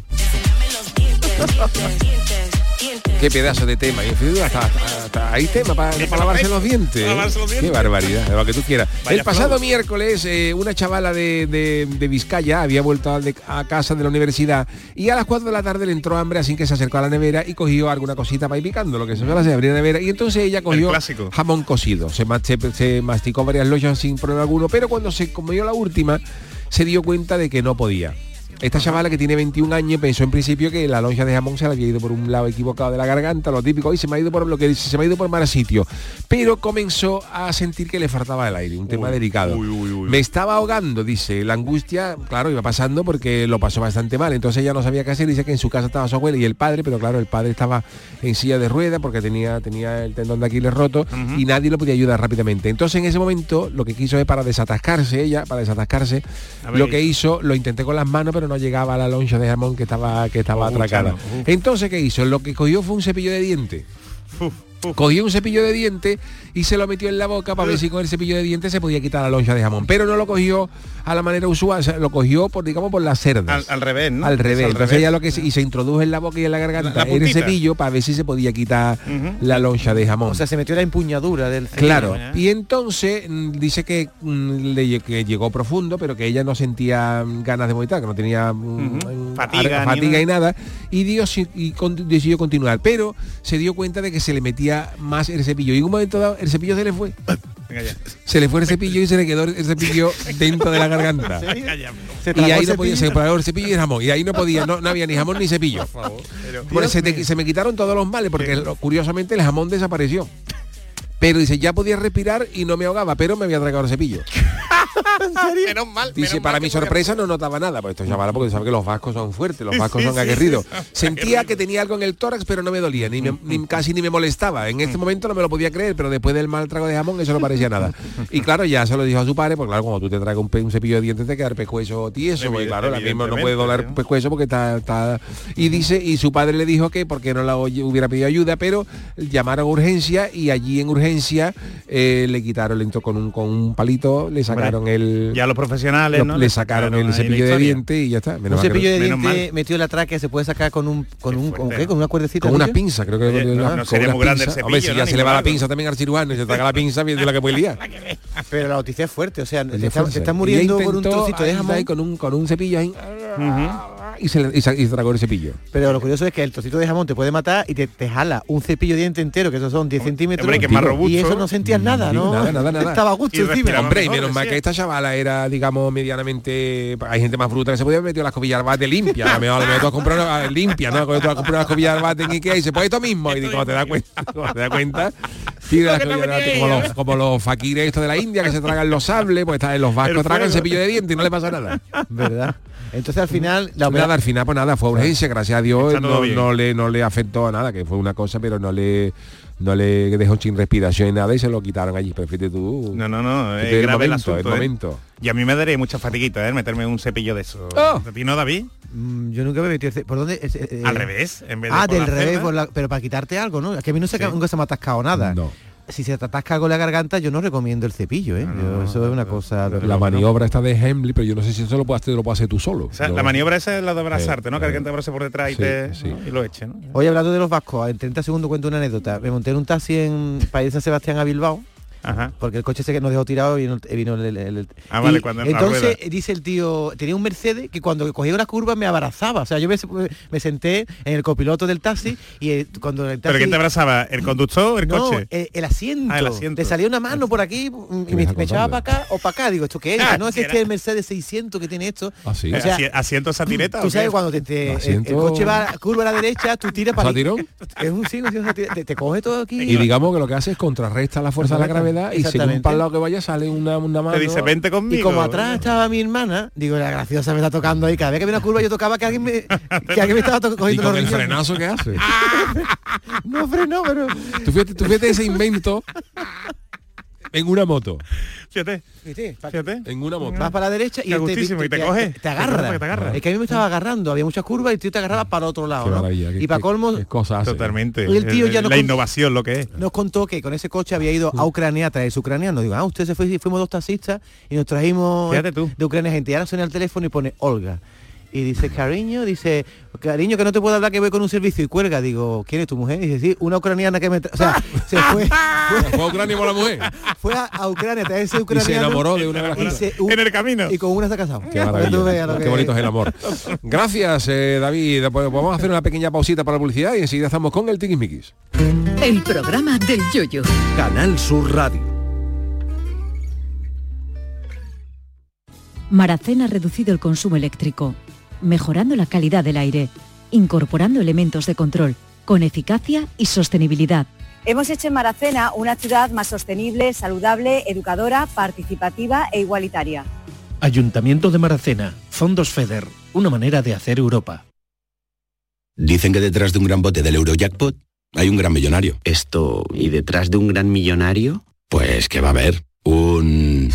Qué pedazo de tema. Y en fin, hasta, hasta- hasta hay tema para, para lavarse los dientes. Para lavarse los Qué barbaridad, lo que tú quieras. Vaya el pasado flow. miércoles, eh, una chavala de, de- de Vizcaya había vuelto a, de- a casa de la universidad y a las 4 de la tarde le entró hambre, así que se acercó a la nevera y cogió alguna cosita para ir picando, lo que se suele hacer, abrir la nevera. Y entonces ella cogió jamón cocido. Se, ma- se- se masticó varias lochas sin problema alguno, pero cuando se comió la última, se dio cuenta de que no podía. Esta chavala que tiene 21 años pensó en principio que la loncha de jamón se le había ido por un lado equivocado de la garganta, lo típico, y se me ha ido por lo que dice, se me ha ido por mal sitio. Pero comenzó a sentir que le faltaba el aire, un tema delicado. Me estaba ahogando, dice, la angustia, claro, iba pasando porque lo pasó bastante mal. Entonces ella no sabía qué hacer, dice que en su casa estaba su abuela y el padre, pero claro, el padre estaba en silla de rueda porque tenía, tenía el tendón de Aquiles roto y nadie lo podía ayudar rápidamente. Entonces en ese momento lo que quiso es para desatascarse ella, para desatascarse, ver. lo que hizo, lo intenté con las manos, pero no llegaba a la loncha de jamón que estaba, que estaba Oh, atracada. Entonces, ¿qué hizo? Lo que cogió fue un cepillo de dientes. Cogió un cepillo de dientes y se lo metió en la boca para ver si con el cepillo de dientes se podía quitar la loncha de jamón. Pero no lo cogió a la manera usual, o sea, lo cogió por, digamos, por las cerdas. Al, al revés, ¿no? Al revés. al Entonces revés. ella lo que se, y se introdujo en la boca y en la garganta La- la el cepillo para ver si se podía quitar la loncha de jamón. O sea, se metió la empuñadura del cepillo. Claro, ¿eh? y entonces mm, dice que, mm, le que llegó profundo, pero que ella no sentía mm, ganas de vomitar, que no tenía Fatiga, ar- ni fatiga y nada, y, dio, y con- decidió continuar, pero se dio cuenta de que se le metía más el cepillo, y en un momento dado el cepillo se le fue, Venga ya. se le fue el cepillo y se le quedó el cepillo dentro de la garganta. Se Y ahí no podía, se cepillo. tragó el cepillo y el jamón. Y ahí no podía, no, no había ni jamón ni cepillo. Bueno, se, te- se me quitaron todos los males porque lo- curiosamente el jamón desapareció. Pero dice, ya podía respirar y no me ahogaba, pero me había tragado el cepillo. menos mal. Dice, menos para mal mi sorpresa no notaba nada, pues esto chavala porque sabe que los vascos son fuertes, los vascos sí, son sí, aguerridos. sí, Sentía que tenía algo en el tórax, pero no me dolía, ni, me- ni- casi ni me molestaba. En este momento no me lo podía creer, pero después del mal trago de jamón eso no parecía nada. Y claro, ya se lo dijo a su padre, porque claro, cuando tú te tragas un, cepillo de dientes te queda el pescuezo tieso, porque claro, ahora mismo no puede doler el pescuezo porque está, está- Y dice, y su padre le dijo que porque no la hubiera pedido ayuda, pero llamaron a urgencia y allí en urgencia eh, le quitaron, le entró con un, con un palito, le sacaron el... Ya los profesionales, lo- ¿no? le sacaron sacaron el cepillo de dientes y ya está. Menos Un no- cepillo de menos diente mal. metido en la tráquea se puede sacar con un con un con, qué? con una cuerdecita. con unas tío? pinzas, creo que Oye, no, no con sería muy grande el pinzas. Hombre, si cepillo, ya ¿no? se le va la pinza también al cirujano y se traga la pinza, viendo la que puede liar. Pero la noticia es fuerte, o sea, de está, muriendo por un trocito de jamón. con un con un cepillo ahí y se, y se- y se tragó el cepillo. Pero lo curioso es que el trocito de jamón te puede matar y te, te jala un cepillo de diente entero, que esos son 10 centímetros. hombre, que es más Digo, robusto. Y eso no sentías nada, Digo, ¿no? Nada, nada, nada. Estaba a gusto Y encima. Hombre, y menos mal que esta chavala era, digamos, medianamente. Hay gente más bruta que se podía metido las cobillas al bate limpia. A lo mejor, tú has comprado una- limpia, ¿no? Cuando tú has comprado las cobillas al bate en Ikea y dice, pues esto mismo. Y cuando te das cuenta, cuando te das cuenta, tira como los, como los fakires estos de la India que se tragan los sables, pues está en los vascos tragan cepillo de dientes y no le pasa nada. ¿Verdad? Entonces al final la Nada, operación al final pues nada, fue urgencia, gracias a Dios no, le no le afectó a nada, que fue una cosa, pero no le no le dejó sin respiración y nada y se lo quitaron allí. Pero fíjate tú. No, no, no, es grave el momento, asunto, el ¿eh? momento. Y a mí me daría mucha fatiguita, ¿eh? Meterme un cepillo de eso. Oh. ¿A ti no, David? Mm, yo nunca me metí ¿Por dónde? Eh, Al revés, en vez de Ah, por del la revés, cerda. por la- pero para quitarte algo, ¿no? Es que a mí no se, nunca se me ha atascado nada. No. Si se te atasca algo en la garganta, yo no recomiendo el cepillo, ¿eh? Yo- eso es una cosa... La maniobra está de Hemley, pero yo no sé si eso lo puedes hacer, lo puedes hacer tú solo. O sea, Yo- la maniobra esa es la de abrazarte, Eh, ¿no? Que alguien te abrace por detrás y, te, sí. ¿no? y lo eche, ¿no? Hoy hablando de los vascos, en 30 segundos cuento una anécdota. Me monté en un taxi en de San Sebastián a Bilbao. Ajá. Porque el coche se que nos dejó tirado y vino, vino el, el- el- Ah, vale, y cuando en la entonces rueda. dice el tío, tenía un Mercedes que cuando cogía una curva me abrazaba. O sea, yo me, me senté en el copiloto del taxi y cuando el taxi... ¿Pero quién te abrazaba? ¿El conductor o el no, coche? El, el asiento. Ah, el asiento. Te salía una mano por aquí y ¿Qué me, echaba para acá o para acá. Digo, ¿esto qué es? Ah, no es que este es el Mercedes 600 que tiene esto. Ah, sí. O sea, Asi- ¿Asiento satireta Tú sabes cuando te, te- el- coche va curva a la derecha, tú tiras para ¿Satirón? Es un satirón. te, te coge todo aquí. Y digamos que lo que hace es contrarresta la fuerza de la gravedad y según para el lado que vaya sale una, una mano. Te dice, vente conmigo. Y como atrás estaba mi hermana, digo, la graciosa me está tocando ahí. Cada vez que había una curva yo tocaba que alguien me, que alguien me estaba to- y cogiendo con los el riñones. frenazo que hace. No frenó, pero... Tú fíjate, tú fíjate ese invento en una moto. Fíjate, Fíjate. En una moto. Vas para la derecha y te, gustísimo, y te te- coge. te agarra. Te agarra. Es que a mí me estaba agarrando, había muchas curvas y tú te agarrabas para el otro lado. ¿no? Y para colmo, cosas. Totalmente. Y el tío El- ya la innovación, lo que es. nos contó que con ese coche había ido a Ucrania a traer su ucraniano. Digo, ah, usted se fue, y fuimos dos taxistas y nos trajimos Fíjate tú. de Ucrania gente. Y ahora suena el teléfono y pone Olga. Y dice, cariño, dice, cariño, que no te puedo hablar que voy con un servicio y cuelga. Digo, ¿quién es tu mujer? Y dice, sí, una ucraniana que me... tra-". O sea, se fue, Fue a Ucrania por la mujer. fue a, a Ucrania ese Y ucraniano. se enamoró de una y se- En el camino. Y con una se ha casado. Qué que- bonito es el amor. Gracias, eh, David. Pues vamos a hacer una pequeña pausita para la publicidad y enseguida estamos con el Tiquismiquis. El programa del yoyo. Canal Sur Radio. Maracena ha reducido el consumo eléctrico, mejorando la calidad del aire, incorporando elementos de control, con eficacia y sostenibilidad. Hemos hecho en Maracena una ciudad más sostenible, saludable, educadora, participativa e igualitaria. Ayuntamiento de Maracena, Fondos FEDER, una manera de hacer Europa. Dicen que detrás de un gran bote del Eurojackpot hay un gran millonario. Esto, ¿y detrás de un gran millonario? Pues que va a haber un...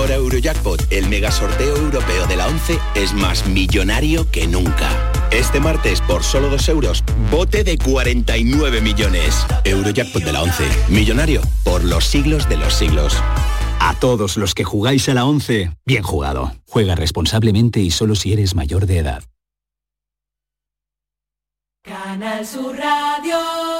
Ahora Eurojackpot, el mega sorteo europeo de la 11, es más millonario que nunca. Este martes, por solo 2 euros, bote de 49 millones. Eurojackpot de la 11, millonario por los siglos de los siglos. A todos los que jugáis a la 11, bien jugado. Juega responsablemente y solo si eres mayor de edad. Canal Sur Radio.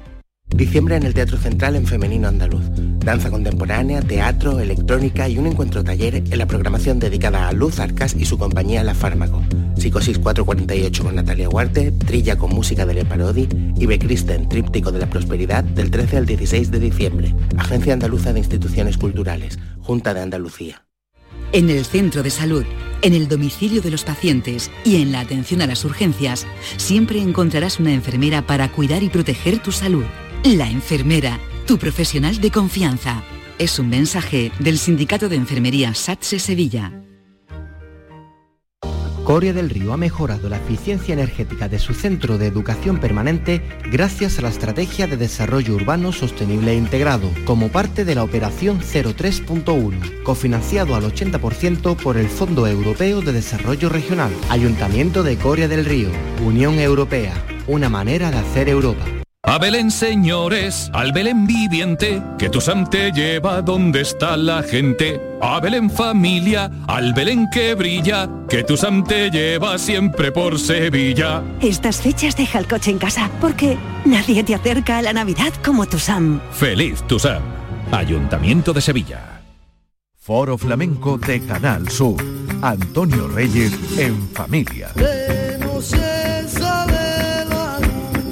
Diciembre en el Teatro Central en Femenino Andaluz. Danza contemporánea, teatro, electrónica y un encuentro taller en la programación dedicada a Luz Arcas y su compañía La Fármaco. Psicosis 448 con Natalia Huarte, Trilla con música de Le Parodi y Becristen, Tríptico de la Prosperidad del 13 al 16 de diciembre. Agencia Andaluza de Instituciones Culturales, Junta de Andalucía. En el centro de salud, en el domicilio de los pacientes y en la atención a las urgencias, siempre encontrarás una enfermera para cuidar y proteger tu salud. La enfermera, tu profesional de confianza. Es un mensaje del Sindicato de Enfermería SATSE Sevilla. Coria del Río ha mejorado la eficiencia energética de su centro de educación permanente gracias a la Estrategia de Desarrollo Urbano Sostenible e Integrado, como parte de la Operación 03.1, cofinanciado al 80% por el Fondo Europeo de Desarrollo Regional, Ayuntamiento de Coria del Río, Unión Europea, una manera de hacer Europa. A Belén, señores, al Belén viviente, que tu Sam te lleva donde está la gente. A Belén familia, al Belén que brilla, que tu Sam te lleva siempre por Sevilla. Estas fechas deja el coche en casa, porque nadie te acerca a la Navidad como tu Sam. Feliz tu Sam. Ayuntamiento de Sevilla. Foro Flamenco de Canal Sur. Antonio Reyes en familia.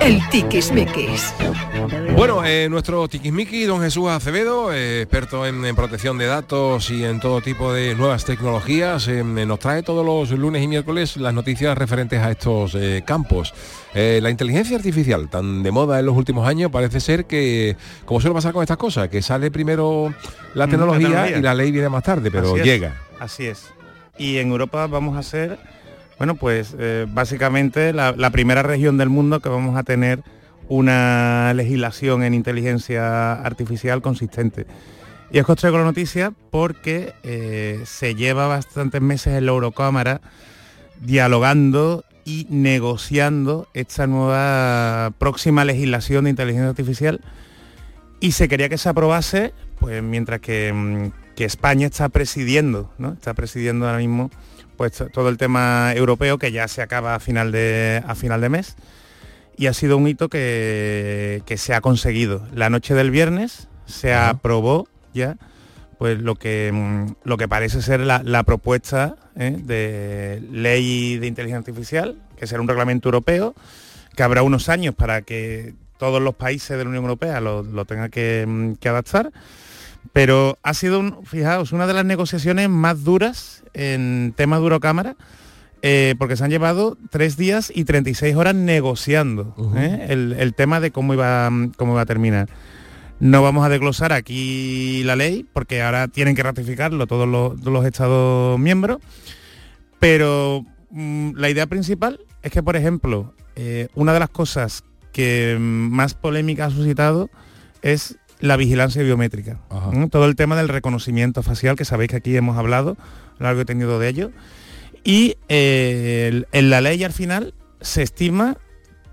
El tiquismiquis. Bueno, eh, nuestro tiquismiqui, don Jesús Acevedo, eh, experto en, en protección de datos y en todo tipo de nuevas tecnologías, eh, nos trae todos los lunes y miércoles las noticias referentes a estos eh, campos. Eh, la inteligencia artificial, tan de moda en los últimos años, parece ser que, como suele pasar con estas cosas, que sale primero la Mm, tecnología, la tecnología. y la ley viene más tarde, pero Así es, llega. Así es. Y en Europa vamos a ser, bueno, pues eh, básicamente la, primera región del mundo que vamos a tener una legislación en inteligencia artificial consistente. Y es que os traigo la noticia porque eh, se lleva bastantes meses en la Eurocámara dialogando y negociando esta nueva próxima legislación de inteligencia artificial y se quería que se aprobase pues mientras que, mm, que España está presidiendo, ¿no? Está presidiendo ahora mismo pues to- todo el tema europeo que ya se acaba a final de, a final de mes y ha sido un hito que, que se ha conseguido. La noche del viernes se aprobó ya pues lo que, lo que parece ser la, la propuesta ¿eh? de ley de inteligencia artificial, que será un reglamento europeo, que habrá unos años para que todos los países de la Unión Europea lo, lo tengan que, que adaptar. Pero ha sido, un- fijaos, una de las negociaciones más duras en temas de Eurocámara, eh, porque se han llevado tres días y 36 horas negociando ¿eh? el, el tema de cómo iba, cómo iba a terminar. No vamos a desglosar aquí la ley, porque ahora tienen que ratificarlo todos los, los Estados miembros, pero mm, la idea principal es que, por ejemplo, eh, una de las cosas que mm, más polémica ha suscitado es la vigilancia biométrica. ¿Mm? Todo el tema del reconocimiento facial, que sabéis que aquí hemos hablado, largo y tendido de ello. Y eh, en la ley al final se estima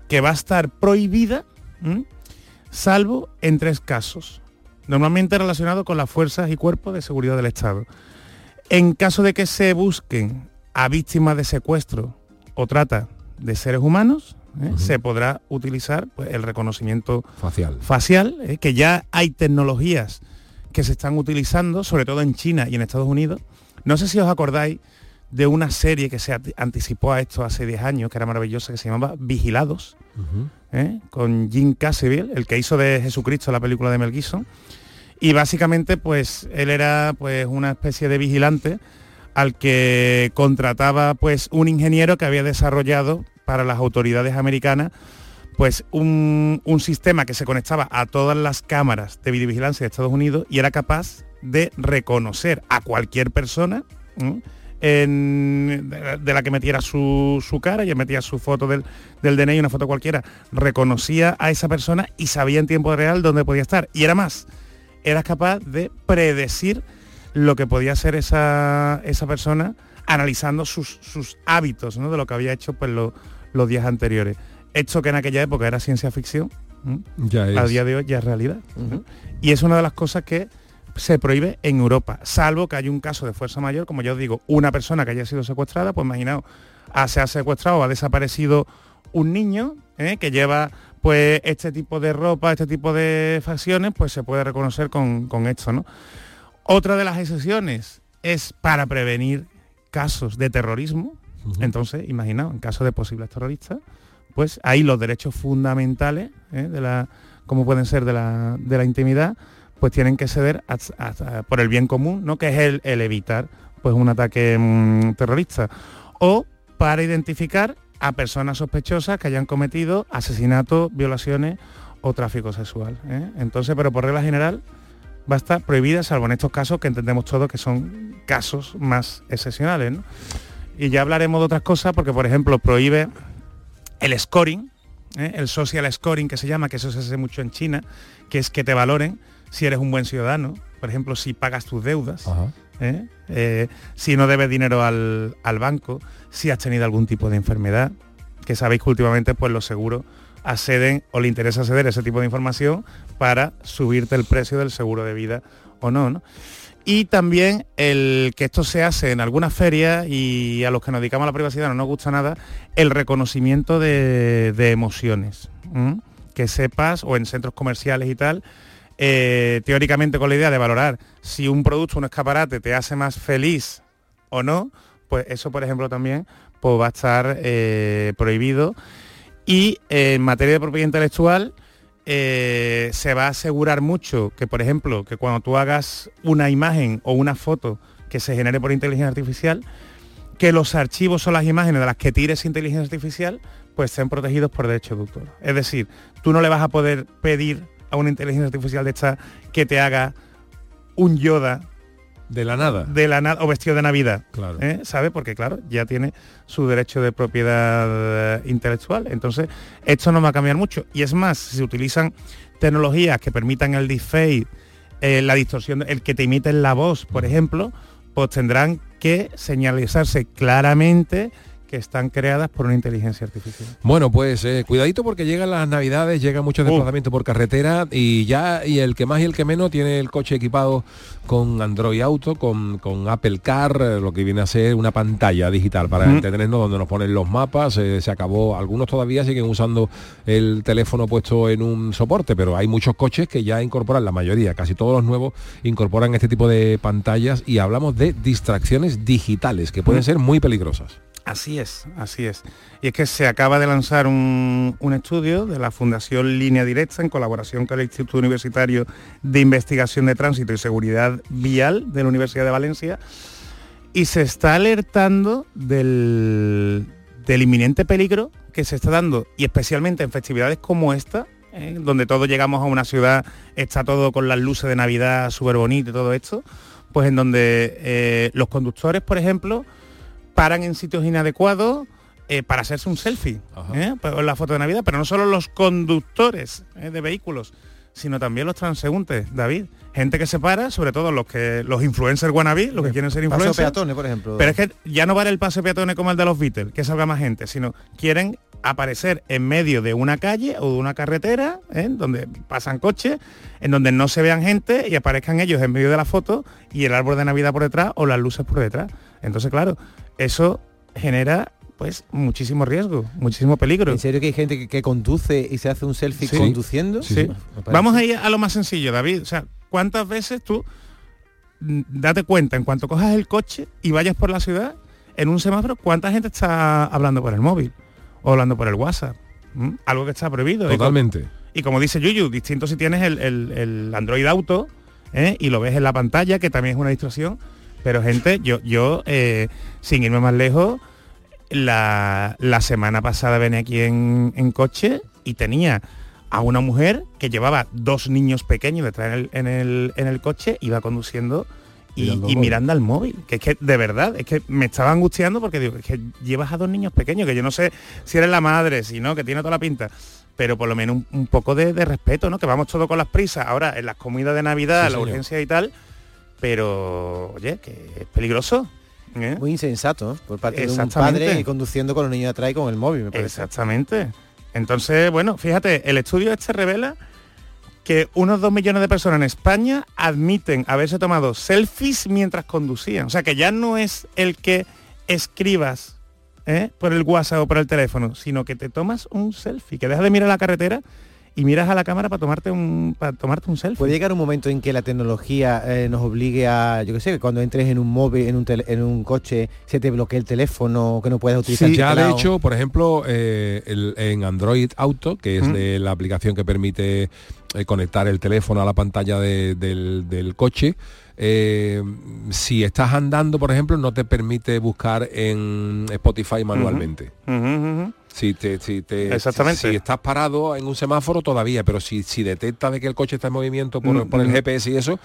que va a estar prohibida, ¿m? salvo en tres casos, normalmente relacionados con las fuerzas y cuerpos de seguridad del Estado. En caso de que se busquen a víctimas de secuestro o trata de seres humanos, ¿eh? se podrá utilizar pues, el reconocimiento facial, facial ¿eh? que ya hay tecnologías que se están utilizando, sobre todo en China y en Estados Unidos. No sé si os acordáis de una serie que se anticipó a esto hace 10 años, que era maravillosa, que se llamaba Vigilados, ¿eh? con Jim Casseville, el que hizo de Jesucristo la película de Mel Gibson. y básicamente pues él era pues una especie de vigilante al que contrataba pues un ingeniero que había desarrollado para las autoridades americanas pues un, un sistema que se conectaba a todas las cámaras de videovigilancia de Estados Unidos y era capaz de reconocer a cualquier persona de, la que metiera su, su cara y metía su foto del, del DNI, una foto cualquiera, reconocía a esa persona y sabía en tiempo real dónde podía estar. Y era más, era capaz de predecir lo que podía ser esa, esa persona analizando sus, sus hábitos, ¿no? de lo que había hecho pues, lo- los días anteriores. Esto que en aquella época era ciencia ficción. Ya a es. día de hoy ya es realidad. Y es una de las cosas que se prohíbe en Europa, salvo que haya un caso de fuerza mayor, como ya os digo, una persona que haya sido secuestrada, pues imaginaos, ha- se ha secuestrado, ha desaparecido un niño ¿eh? que lleva pues este tipo de ropa, este tipo de facciones, pues se puede reconocer con, con esto, ¿no? Otra de las excepciones es para prevenir casos de terrorismo. Entonces, imaginaos, en caso de posibles terroristas, pues ahí los derechos fundamentales, ¿eh? de la, como pueden ser de la, de la intimidad, pues tienen que ceder por el bien común, ¿no? que es el, el evitar pues un ataque mm, terrorista. O para identificar a personas sospechosas que hayan cometido asesinatos, violaciones o tráfico sexual. ¿eh? Entonces, pero por regla general va a estar prohibida, salvo en estos casos que entendemos todos que son casos más excepcionales. ¿no? Y ya hablaremos de otras cosas porque, por ejemplo, prohíbe el scoring, ¿eh? el social scoring que se llama, que eso se hace mucho en China, que es que te valoren si eres un buen ciudadano, por ejemplo, si pagas tus deudas, ¿eh? Eh, si no debes dinero al, al banco, si has tenido algún tipo de enfermedad, que sabéis que últimamente pues los seguros acceden o le interesa acceder a ese tipo de información para subirte el precio del seguro de vida o no, ¿no? Y también el que esto se hace en algunas ferias y a los que nos dedicamos a la privacidad no nos gusta nada, el reconocimiento de, emociones. Que sepas, o en centros comerciales y tal, eh, teóricamente con la idea de valorar si un producto, un escaparate te hace más feliz o no, pues eso, por ejemplo, también pues, va a estar eh, prohibido. Y en materia de propiedad intelectual, eh, se va a asegurar mucho que, por ejemplo, que cuando tú hagas una imagen o una foto que se genere por inteligencia artificial, que los archivos o las imágenes de las que tires inteligencia artificial, pues estén protegidos por derecho de autor. Es decir, tú no le vas a poder pedir a una inteligencia artificial de esta que te haga un Yoda de la nada. De la nada o vestido de navidad. Claro. ¿eh? sabe porque claro ya tiene su derecho de propiedad eh, intelectual. Entonces esto no va a cambiar mucho. Y es más si se utilizan tecnologías que permitan el deepfake eh, la distorsión el que te imiten la voz por ejemplo pues tendrán que señalizarse claramente que están creadas por una inteligencia artificial Bueno, pues eh, cuidadito porque llegan las navidades, llega mucho desplazamiento por carretera y ya, y el que más y el que menos tiene el coche equipado con Android Auto, con, con Apple Car, eh, lo que viene a ser una pantalla digital para Ujú. entretenernos donde nos ponen los mapas, eh, se acabó, algunos todavía siguen usando el teléfono puesto en un soporte, pero hay muchos coches que ya incorporan, la mayoría, casi todos los nuevos, incorporan este tipo de pantallas y hablamos de distracciones digitales que pueden ser muy peligrosas. Así es, así es. Y es que se acaba de lanzar un, un estudio de la Fundación Línea Directa en colaboración con el Instituto Universitario de Investigación de Tránsito y Seguridad Vial de la Universidad de Valencia y se está alertando del, del inminente peligro que se está dando y especialmente en festividades como esta, ¿eh? donde todos llegamos a una ciudad, está todo con las luces de Navidad súper bonito y todo esto, pues en donde eh, los conductores, por ejemplo, paran en sitios inadecuados eh, para hacerse un selfie, ¿eh? pues, la foto de Navidad, pero no solo los conductores ¿eh? de vehículos, sino también los transeúntes, David. Gente que se para, sobre todo los que los influencers wannabe, los que quieren ser Paso influencers. peatones, por ejemplo. Pero es que ya no vale el paso peatones como el de los Beatles, que salga más gente, sino quieren aparecer en medio de una calle o de una carretera, ¿eh? donde pasan coches, en donde no se vean gente y aparezcan ellos en medio de la foto y el árbol de Navidad por detrás o las luces por detrás. Entonces, claro, eso genera pues muchísimo riesgo, muchísimo peligro. ¿En serio que hay gente que, que conduce y se hace un selfie Sí. conduciendo? Sí. Vamos a ir a lo más sencillo, David. O sea, ¿cuántas veces tú mm, date cuenta en cuanto cojas el coche y vayas por la ciudad en un semáforo, cuánta gente está hablando por el móvil o hablando por el WhatsApp? ¿Mm? Algo que está prohibido. Y Totalmente. Y como dice Yuyu, distinto si tienes el, el- el Android Auto, ¿eh? y lo ves en la pantalla, que también es una distracción. Pero gente, yo, yo eh, sin irme más lejos, la, la semana pasada venía aquí en, en coche y tenía a una mujer que llevaba dos niños pequeños detrás en el, en el, en el coche, iba conduciendo y, Mirando y mirando al móvil. Que es que, de verdad, es que me estaba angustiando porque digo, es que llevas a dos niños pequeños, que yo no sé si eres la madre, si no, que tiene toda la pinta. Pero por lo menos un, un poco de, de respeto, ¿no? Que vamos todos con las prisas. Ahora, en las comidas de Navidad, Sí, la señor. urgencia y tal. Pero, oye, que es peligroso. ¿eh? Muy insensato. Por parte de un padre conduciendo con los niños atrás y con el móvil, me parece. Exactamente. Entonces, bueno, fíjate, el estudio este revela que unos dos millones de personas en España admiten haberse tomado selfies mientras conducían. O sea, que ya no es el que escribas ¿eh? por el WhatsApp o por el teléfono, sino que te tomas un selfie, que dejas de mirar la carretera y miras a la cámara para tomarte un para tomarte un selfie. Puede llegar un momento en que la tecnología eh, nos obligue a, yo qué sé, que cuando entres en un móvil, en un, tele- en un coche, se te bloquee el teléfono, que no puedas utilizar Sí, el ya de teclado. hecho, por ejemplo, eh, el- en Android Auto, que es Mm. de la aplicación que permite eh, conectar el teléfono a la pantalla de- del, del coche, eh, si estás andando, por ejemplo, no te permite buscar en Spotify manualmente. Si te, si te- Exactamente. si estás parado en un semáforo todavía, pero si, si detecta de que el coche está en movimiento por, Mm, por el mm. GPS y eso,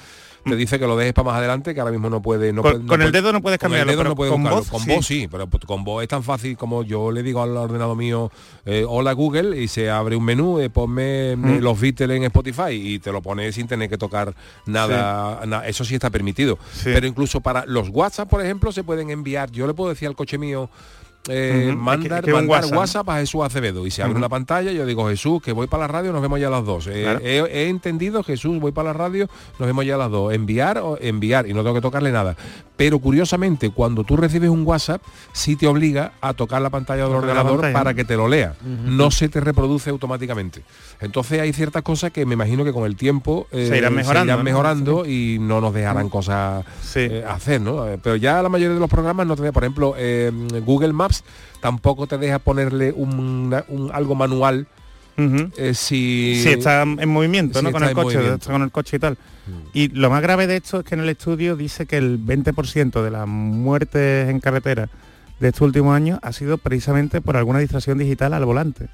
te dice que lo dejes para más adelante, que ahora mismo no puede. No Con- puede- no con el dedo no puedes con el cambiarlo, dedo pero no puedes con voz, con sí. voz sí, pero pues con voz es tan fácil como yo le digo al ordenador mío, eh, hola Google, y se abre un menú, eh, ponme Mm. los Beatles en Spotify y te lo pone sin tener que tocar nada. na- eso sí está permitido. Pero incluso para los WhatsApp, por ejemplo, se pueden enviar. Yo le puedo decir al coche mío. Eh, Ujú, mandar, que- que un mandar WhatsApp, a Jesús Acevedo. Y se abre Ujú. una pantalla yo digo Jesús que voy para la radio nos vemos ya a las dos Eh, he, he entendido Jesús voy para la radio nos vemos ya a las dos enviar o enviar y no tengo que tocarle nada. Pero curiosamente cuando tú recibes un WhatsApp sí te obliga a tocar la pantalla del ordenador pantalla, para que te lo lea. No se te reproduce automáticamente. Entonces hay ciertas cosas que me imagino que con el tiempo eh, Se irán mejorando, y no nos dejarán cosas eh, hacer no pero ya la mayoría de los programas no te por ejemplo Google Maps tampoco te deja ponerle un, un- algo manual eh, si, si está en movimiento, si ¿no? Con el coche, movimiento. Mm. está con el coche y tal. Y lo más grave de esto es que en el estudio dice que el 20% de las muertes en carretera de estos últimos años ha sido precisamente por alguna distracción digital al volante.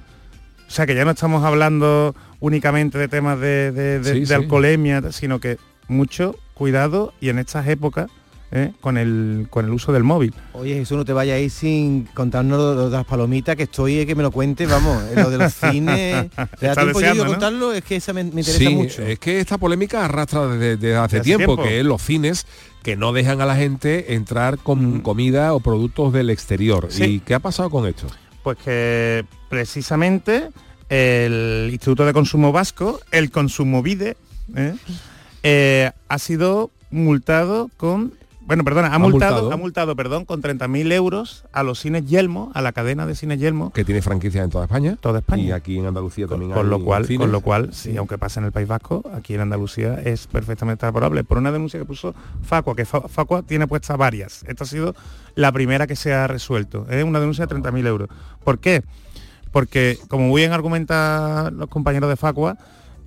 O sea que ya no estamos hablando únicamente de temas de, de- de- Sí, de sí. alcoholemia, sino que mucho cuidado y en estas épocas ¿eh? con, el, con el uso del móvil. Oye, Jesús, no te vayas ahí sin contarnos lo, lo de las palomitas, que estoy, eh, que me lo cuente, vamos, eh, lo de los cines. ¿Te da Está tiempo yo deseando, de ¿no? contarlo? Es que esa me, me interesa Sí, mucho. es que esta polémica arrastra desde, desde hace hace tiempo, tiempo. que es los cines que no dejan a la gente entrar con comida o productos del exterior. Sí. ¿Y qué ha pasado con esto? Pues que precisamente el Instituto de Consumo Vasco, el Consumovide, ¿eh? Eh, ha sido multado con bueno, perdona, ha, Ha multado, multado. ha multado, perdón, con 30.000 euros a los cines Yelmo, a la cadena de cines Yelmo, Que tiene franquicias en toda España. Toda España. Y aquí en Andalucía también con hay lo cual, cines. con lo cual, sí, aunque pase en el País Vasco, aquí en Andalucía es perfectamente favorable. Por una denuncia que puso Facua, que Fa- Facua tiene puestas varias. Esta ha sido la primera que se ha resuelto. Es una denuncia de 30.000 euros. ¿Por qué? Porque, como muy bien argumentan los compañeros de Facua,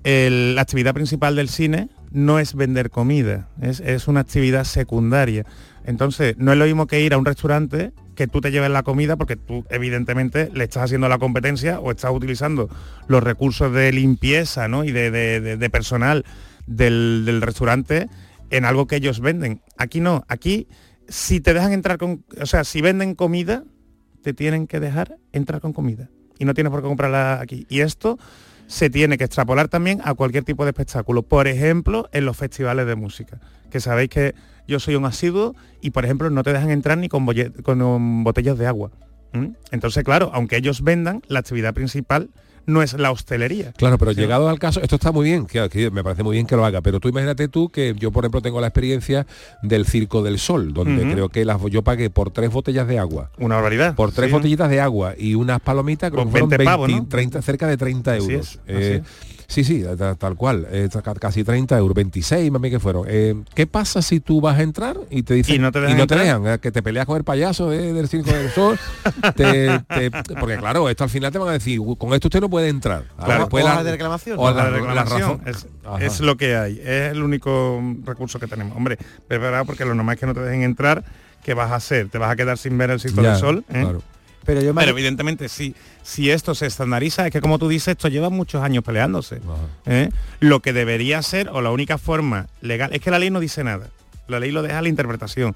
el- la actividad principal del cine no es vender comida, es, es una actividad secundaria. Entonces, no es lo mismo que ir a un restaurante que tú te lleves la comida porque tú evidentemente le estás haciendo la competencia o estás utilizando los recursos de limpieza ¿no? y de, de- de- personal del, del restaurante en algo que ellos venden. Aquí no, aquí si te dejan entrar con, o sea, si venden comida, te tienen que dejar entrar con comida y no tienes por qué comprarla aquí. Y esto se tiene que extrapolar también a cualquier tipo de espectáculo. Por ejemplo, en los festivales de música, que sabéis que yo soy un asiduo y, por ejemplo, no te dejan entrar ni con, um, botellas de agua. Entonces, claro, aunque ellos vendan, la actividad principal no es la hostelería. Claro, pero llegado al caso, esto está muy bien, que, que me parece muy bien que lo haga, pero tú imagínate tú que yo, por ejemplo, tengo la experiencia del Circo del Sol, donde creo que las, yo pagué por tres botellas de agua. Una barbaridad. Por tres Sí. botellitas de agua y unas palomitas, creo que fueron 20 pavos, 20, ¿no? 30, cerca de 30 Así euros. es, Eh, Sí, sí, ta- tal cual, eh, casi 30 euros, 26 mami que fueron. Eh, ¿Qué pasa si tú vas a entrar y te dicen Y no te dejan eh, que te peleas con el payaso de- del Circo del Sol? te- te- porque claro, esto al final te van a decir, "Uh, con esto usted no puede entrar. Claro, hojas la- de reclamación. o la, la- la reclamación razón. es, lo que hay, es el único recurso que tenemos. Hombre, preparado porque lo normal es que no te dejen entrar, ¿qué vas a hacer? ¿Te vas a quedar sin ver el sitio del sol? ¿eh? claro. Pero yo me- Pero evidentemente sí, si esto se estandariza, es que como tú dices, esto lleva muchos años peleándose. ¿eh? Lo que debería ser, o la única forma legal, es que la ley no dice nada. La ley lo deja a la interpretación.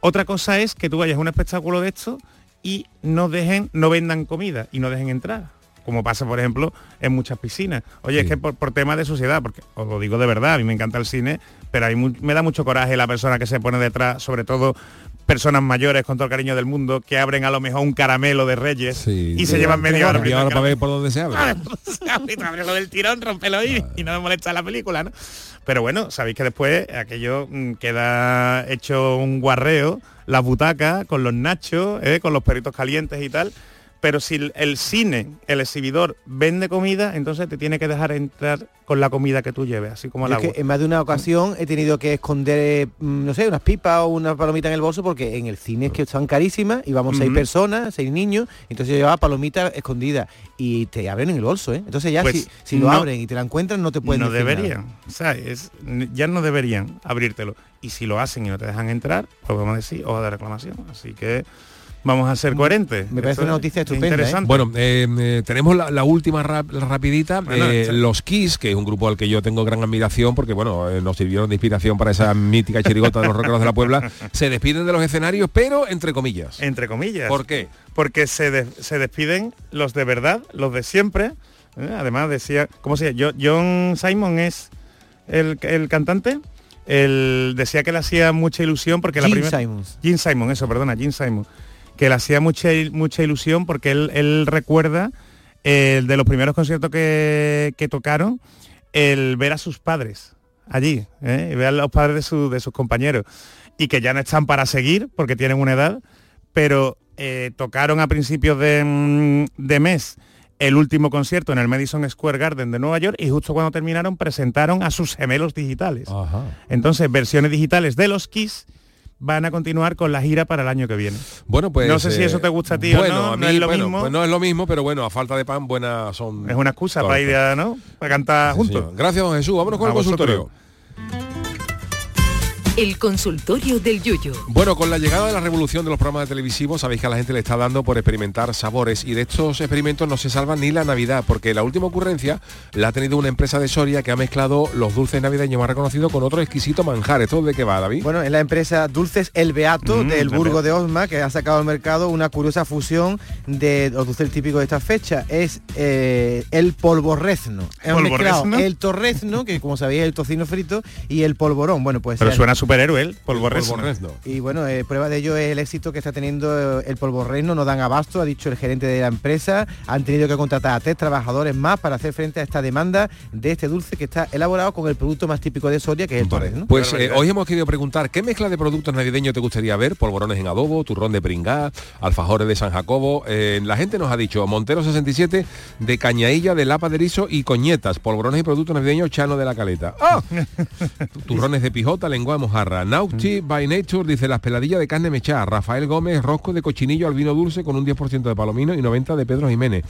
Otra cosa es que tú vayas a un espectáculo de esto y no dejen, no vendan comida y no dejen entrar. Como pasa, por ejemplo, en muchas piscinas. Oye, es que por, por temas de sociedad, porque os lo digo de verdad, a mí me encanta el cine, pero hay me da mucho coraje la persona que se pone detrás, sobre todo personas mayores con todo el cariño del mundo, que abren a lo mejor un caramelo de reyes y se llevan media hora. Media hora para ver por dónde se abre. y lo del tirón, rompelo y, y no me molesta la película, ¿no? Pero bueno, sabéis que después aquello mm, queda hecho un guarreo, las butacas, con los nachos, ¿eh? con los perritos calientes y tal. Pero si el, cine, el exhibidor, vende comida, entonces te tiene que dejar entrar con la comida que tú lleves, así como el agua. que en más de una ocasión he tenido que esconder, eh, mm, no sé, unas pipas o una palomita en el bolso porque en el cine es que están carísimas y vamos seis Ujú. personas, seis niños, entonces yo llevaba palomitas escondidas y te abren en el bolso, ¿eh? Entonces ya Pues si, si lo no- abren y te la encuentran no te pueden no nada. deberían, o sea, es- ya no deberían abrírtelo. Y si lo hacen y no te dejan entrar, pues vamos a decir hoja de reclamación. Así que vamos a ser coherentes. Me parece Esto una es noticia estupenda, ¿eh? Bueno, eh, eh, tenemos la, la última rap- la rapidita. Bueno, eh, los Kiss, que es un grupo al que yo tengo gran admiración porque bueno, eh, nos sirvieron de inspiración para esa mítica chirigota de los rockeros de la Puebla, se despiden de los escenarios, pero entre comillas. Entre comillas. ¿Por qué? Porque se, de- se despiden los de verdad, los de siempre. ¿eh? Además decía, ¿cómo se llama? Jo- John Simon es el, el cantante. Él decía que le hacía mucha ilusión porque la primera... Simons. Gene Simon, eso, perdona, Gene Simon. Que le hacía mucha, mucha ilusión porque él, él recuerda el de los primeros conciertos que, que tocaron, el ver a sus padres allí, ¿eh? y ver a los padres de, su- de sus compañeros. Y que ya no están para seguir porque tienen una edad, pero eh, tocaron a principios de, mm, de mes el último concierto en el Madison Square Garden de Nueva York y justo cuando terminaron presentaron a sus gemelos digitales. Entonces, versiones digitales de los Kiss van a continuar con la gira para el año que viene. Bueno, pues No sé si eh, eso te gusta a ti bueno, o no, a no mí, es lo bueno, mismo. pues no es lo mismo, pero bueno, a falta de pan, buenas son. Es una excusa para ir a, ¿no? Para cantar Sí, juntos. señor. Gracias, don Jesús. Vámonos con A el consultorio. El consultorio del Yuyo. Bueno, con la llegada de la revolución de los programas de televisivos, sabéis que a la gente le está dando por experimentar sabores y de estos experimentos no se salva ni la Navidad, porque la última ocurrencia la ha tenido una empresa de Soria que ha mezclado los dulces navideños más reconocidos con otro exquisito manjar. ¿Esto de qué va, David? Bueno, es la empresa Dulces El Beato Mm, del El Burgo de Osma que ha sacado al mercado una curiosa fusión de los dulces típicos de esta fecha. Es eh, el polvorrezno. Hemos mezclado ¿Polvorrezno? el torrezno, que como sabéis es el tocino frito, y el polvorón. Bueno, pues Pero suena superhéroe él, polvorrezno. y bueno, eh, prueba de ello es el éxito que está teniendo eh, el polvorrezno, no dan abasto, ha dicho el gerente de la empresa. Han tenido que contratar a tres trabajadores más para hacer frente a esta demanda de este dulce que está elaborado con el producto más típico de Soria, que es el torrezno. Pues eh, hoy hemos querido preguntar qué mezcla de productos navideños te gustaría ver, polvorones en adobo, turrón de pringá, alfajores de San Jacobo. Eh, la gente nos ha dicho Montero 67 de cañailla, de lapa de erizo y coñetas, polvorones y productos navideños chano de la caleta. Turrones de pijota, lengua de mojarra. Naughty by Nature dice las peladillas de carne mechada. Rafael Gómez, rosco de cochinillo al vino dulce con un 10% de palomino y 90 de Pedro Jiménez.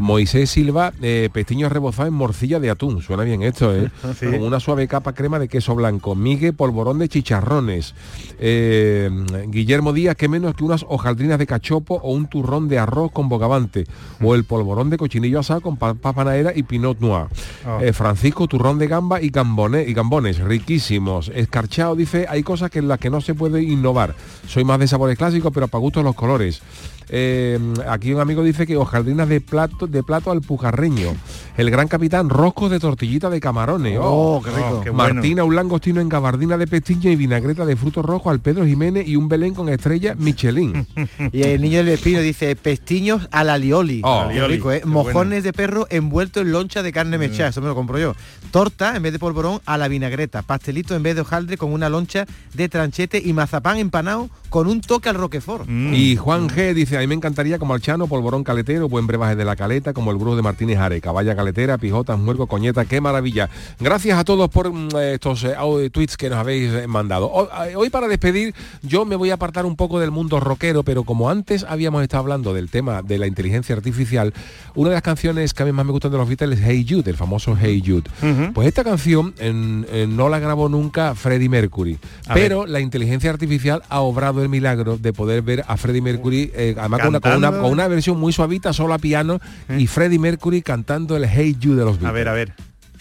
Moisés Silva, eh, pestiños rebozados en morcilla de atún. Suena bien esto, ¿eh? Sí. Con una suave capa crema de queso blanco. Migue, polvorón de chicharrones. Eh, Guillermo Díaz, que menos que unas hojaldrinas de cachopo o un turrón de arroz con bogavante. O el polvorón de cochinillo asado con pa- papa y pinot noir. Oh. Eh, Francisco, turrón de gamba y, gambone- y gambones, riquísimos. Escarchado dice, hay cosas que en las que no se puede innovar. Soy más de sabores clásicos, pero para gustos los colores. Eh, aquí un amigo dice que hojaldrinas de plato de plato al pujarreño. El gran capitán, roscos de tortillita de camarones. Oh, qué rico. qué bueno. Martina, un langostino en gabardina de pestiño y vinagreta de frutos rojos al Pedro Jiménez y un Belén con estrella Michelin. Y el niño del Espino dice pestiños a la lioli. Oh. Qué rico, ¿eh? Qué Mojones bueno. de perro envuelto en loncha de carne mechada, eso me lo compro yo. Torta en vez de polvorón a la vinagreta. Pastelito en vez de hojaldre con una loncha de tranchete y mazapán empanado con un toque al roquefort. Y Juan G dice, a mí me encantaría como al chano, polvorón caletero, buen brebaje de la caleta, como el brujo de Martínez Areca, vaya caletera, pijotas, muergo, coñeta, qué maravilla. Gracias a todos por mm, estos eh, audio- tweets que nos habéis eh, mandado. Eh, Hoy para despedir yo me voy a apartar un poco del mundo rockero, pero como antes habíamos estado hablando del tema de la inteligencia artificial, una de las canciones que a mí más me gustan de los Beatles es Hey Jude, el famoso Hey Jude. Pues esta canción en- en no la grabó nunca Freddie Mercury, A pero la inteligencia artificial ha obrado el milagro de poder ver a Freddie Mercury, eh, además con una, con, una, con una versión muy suavita, solo a piano, y Freddie Mercury cantando el Hey Jude de los Beatles. A ver, a ver.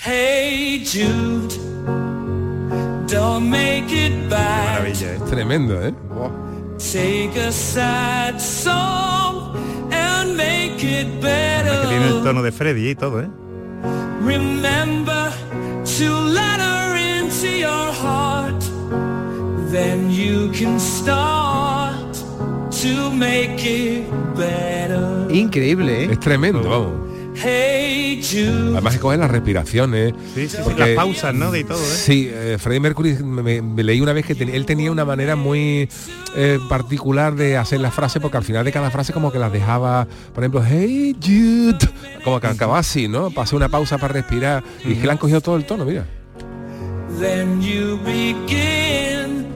Hey Jude, don't make it bad. Maravilla, ¿eh? Tremendo, ¿eh? Take a sad song and make it Que tiene el better. tono de Freddy y todo, ¿eh? Remember to let her into your heart. Then you can start Increíble, ¿eh? Es tremendo, vamos. Hey Jude. Además que coge las respiraciones. Sí, sí, sí, porque- las pausas, ¿no? De todo, ¿eh? Sí, eh, Freddie Mercury me, me- me leí una vez que ten- él tenía una manera muy eh, particular de hacer las frases porque al final de cada frase como que las dejaba, por ejemplo, hey Jude, como que acababa así, ¿no? Pasé una pausa para respirar y es que le han cogido todo el tono, mira. Then you begin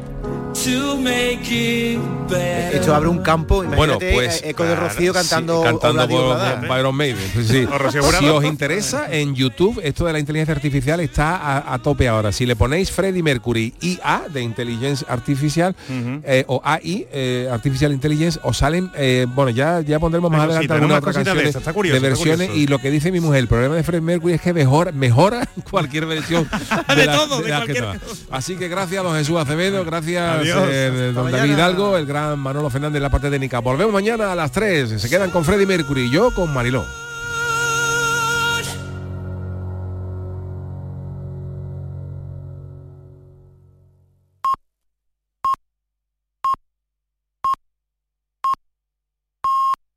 Esto abre un campo, Bueno, imagínate pues eh, Eco de Rocío cantando, sí, cantando por, ¿eh? Iron Maiden. pues sí. Si os interesa, en YouTube esto de la inteligencia artificial está a, a tope ahora. Si le ponéis Freddie Mercury IA de inteligencia artificial eh, o AI, eh, Artificial Intelligence, os salen, eh, bueno, ya, ya pondremos más adelante algunas una otras de canciones esas, está curioso, de está versiones curioso. y lo que dice mi mujer, el problema de Freddie Mercury es que mejora, mejora cualquier versión De la- todo, de cualquier toca. Así que gracias a don Jesús Acevedo, gracias Adiós. eh, don David. Hidalgo, el gran Manolo Fernández en la parte técnica. Volvemos mañana a las 3. Se quedan con Freddie Mercury y yo con Mariló.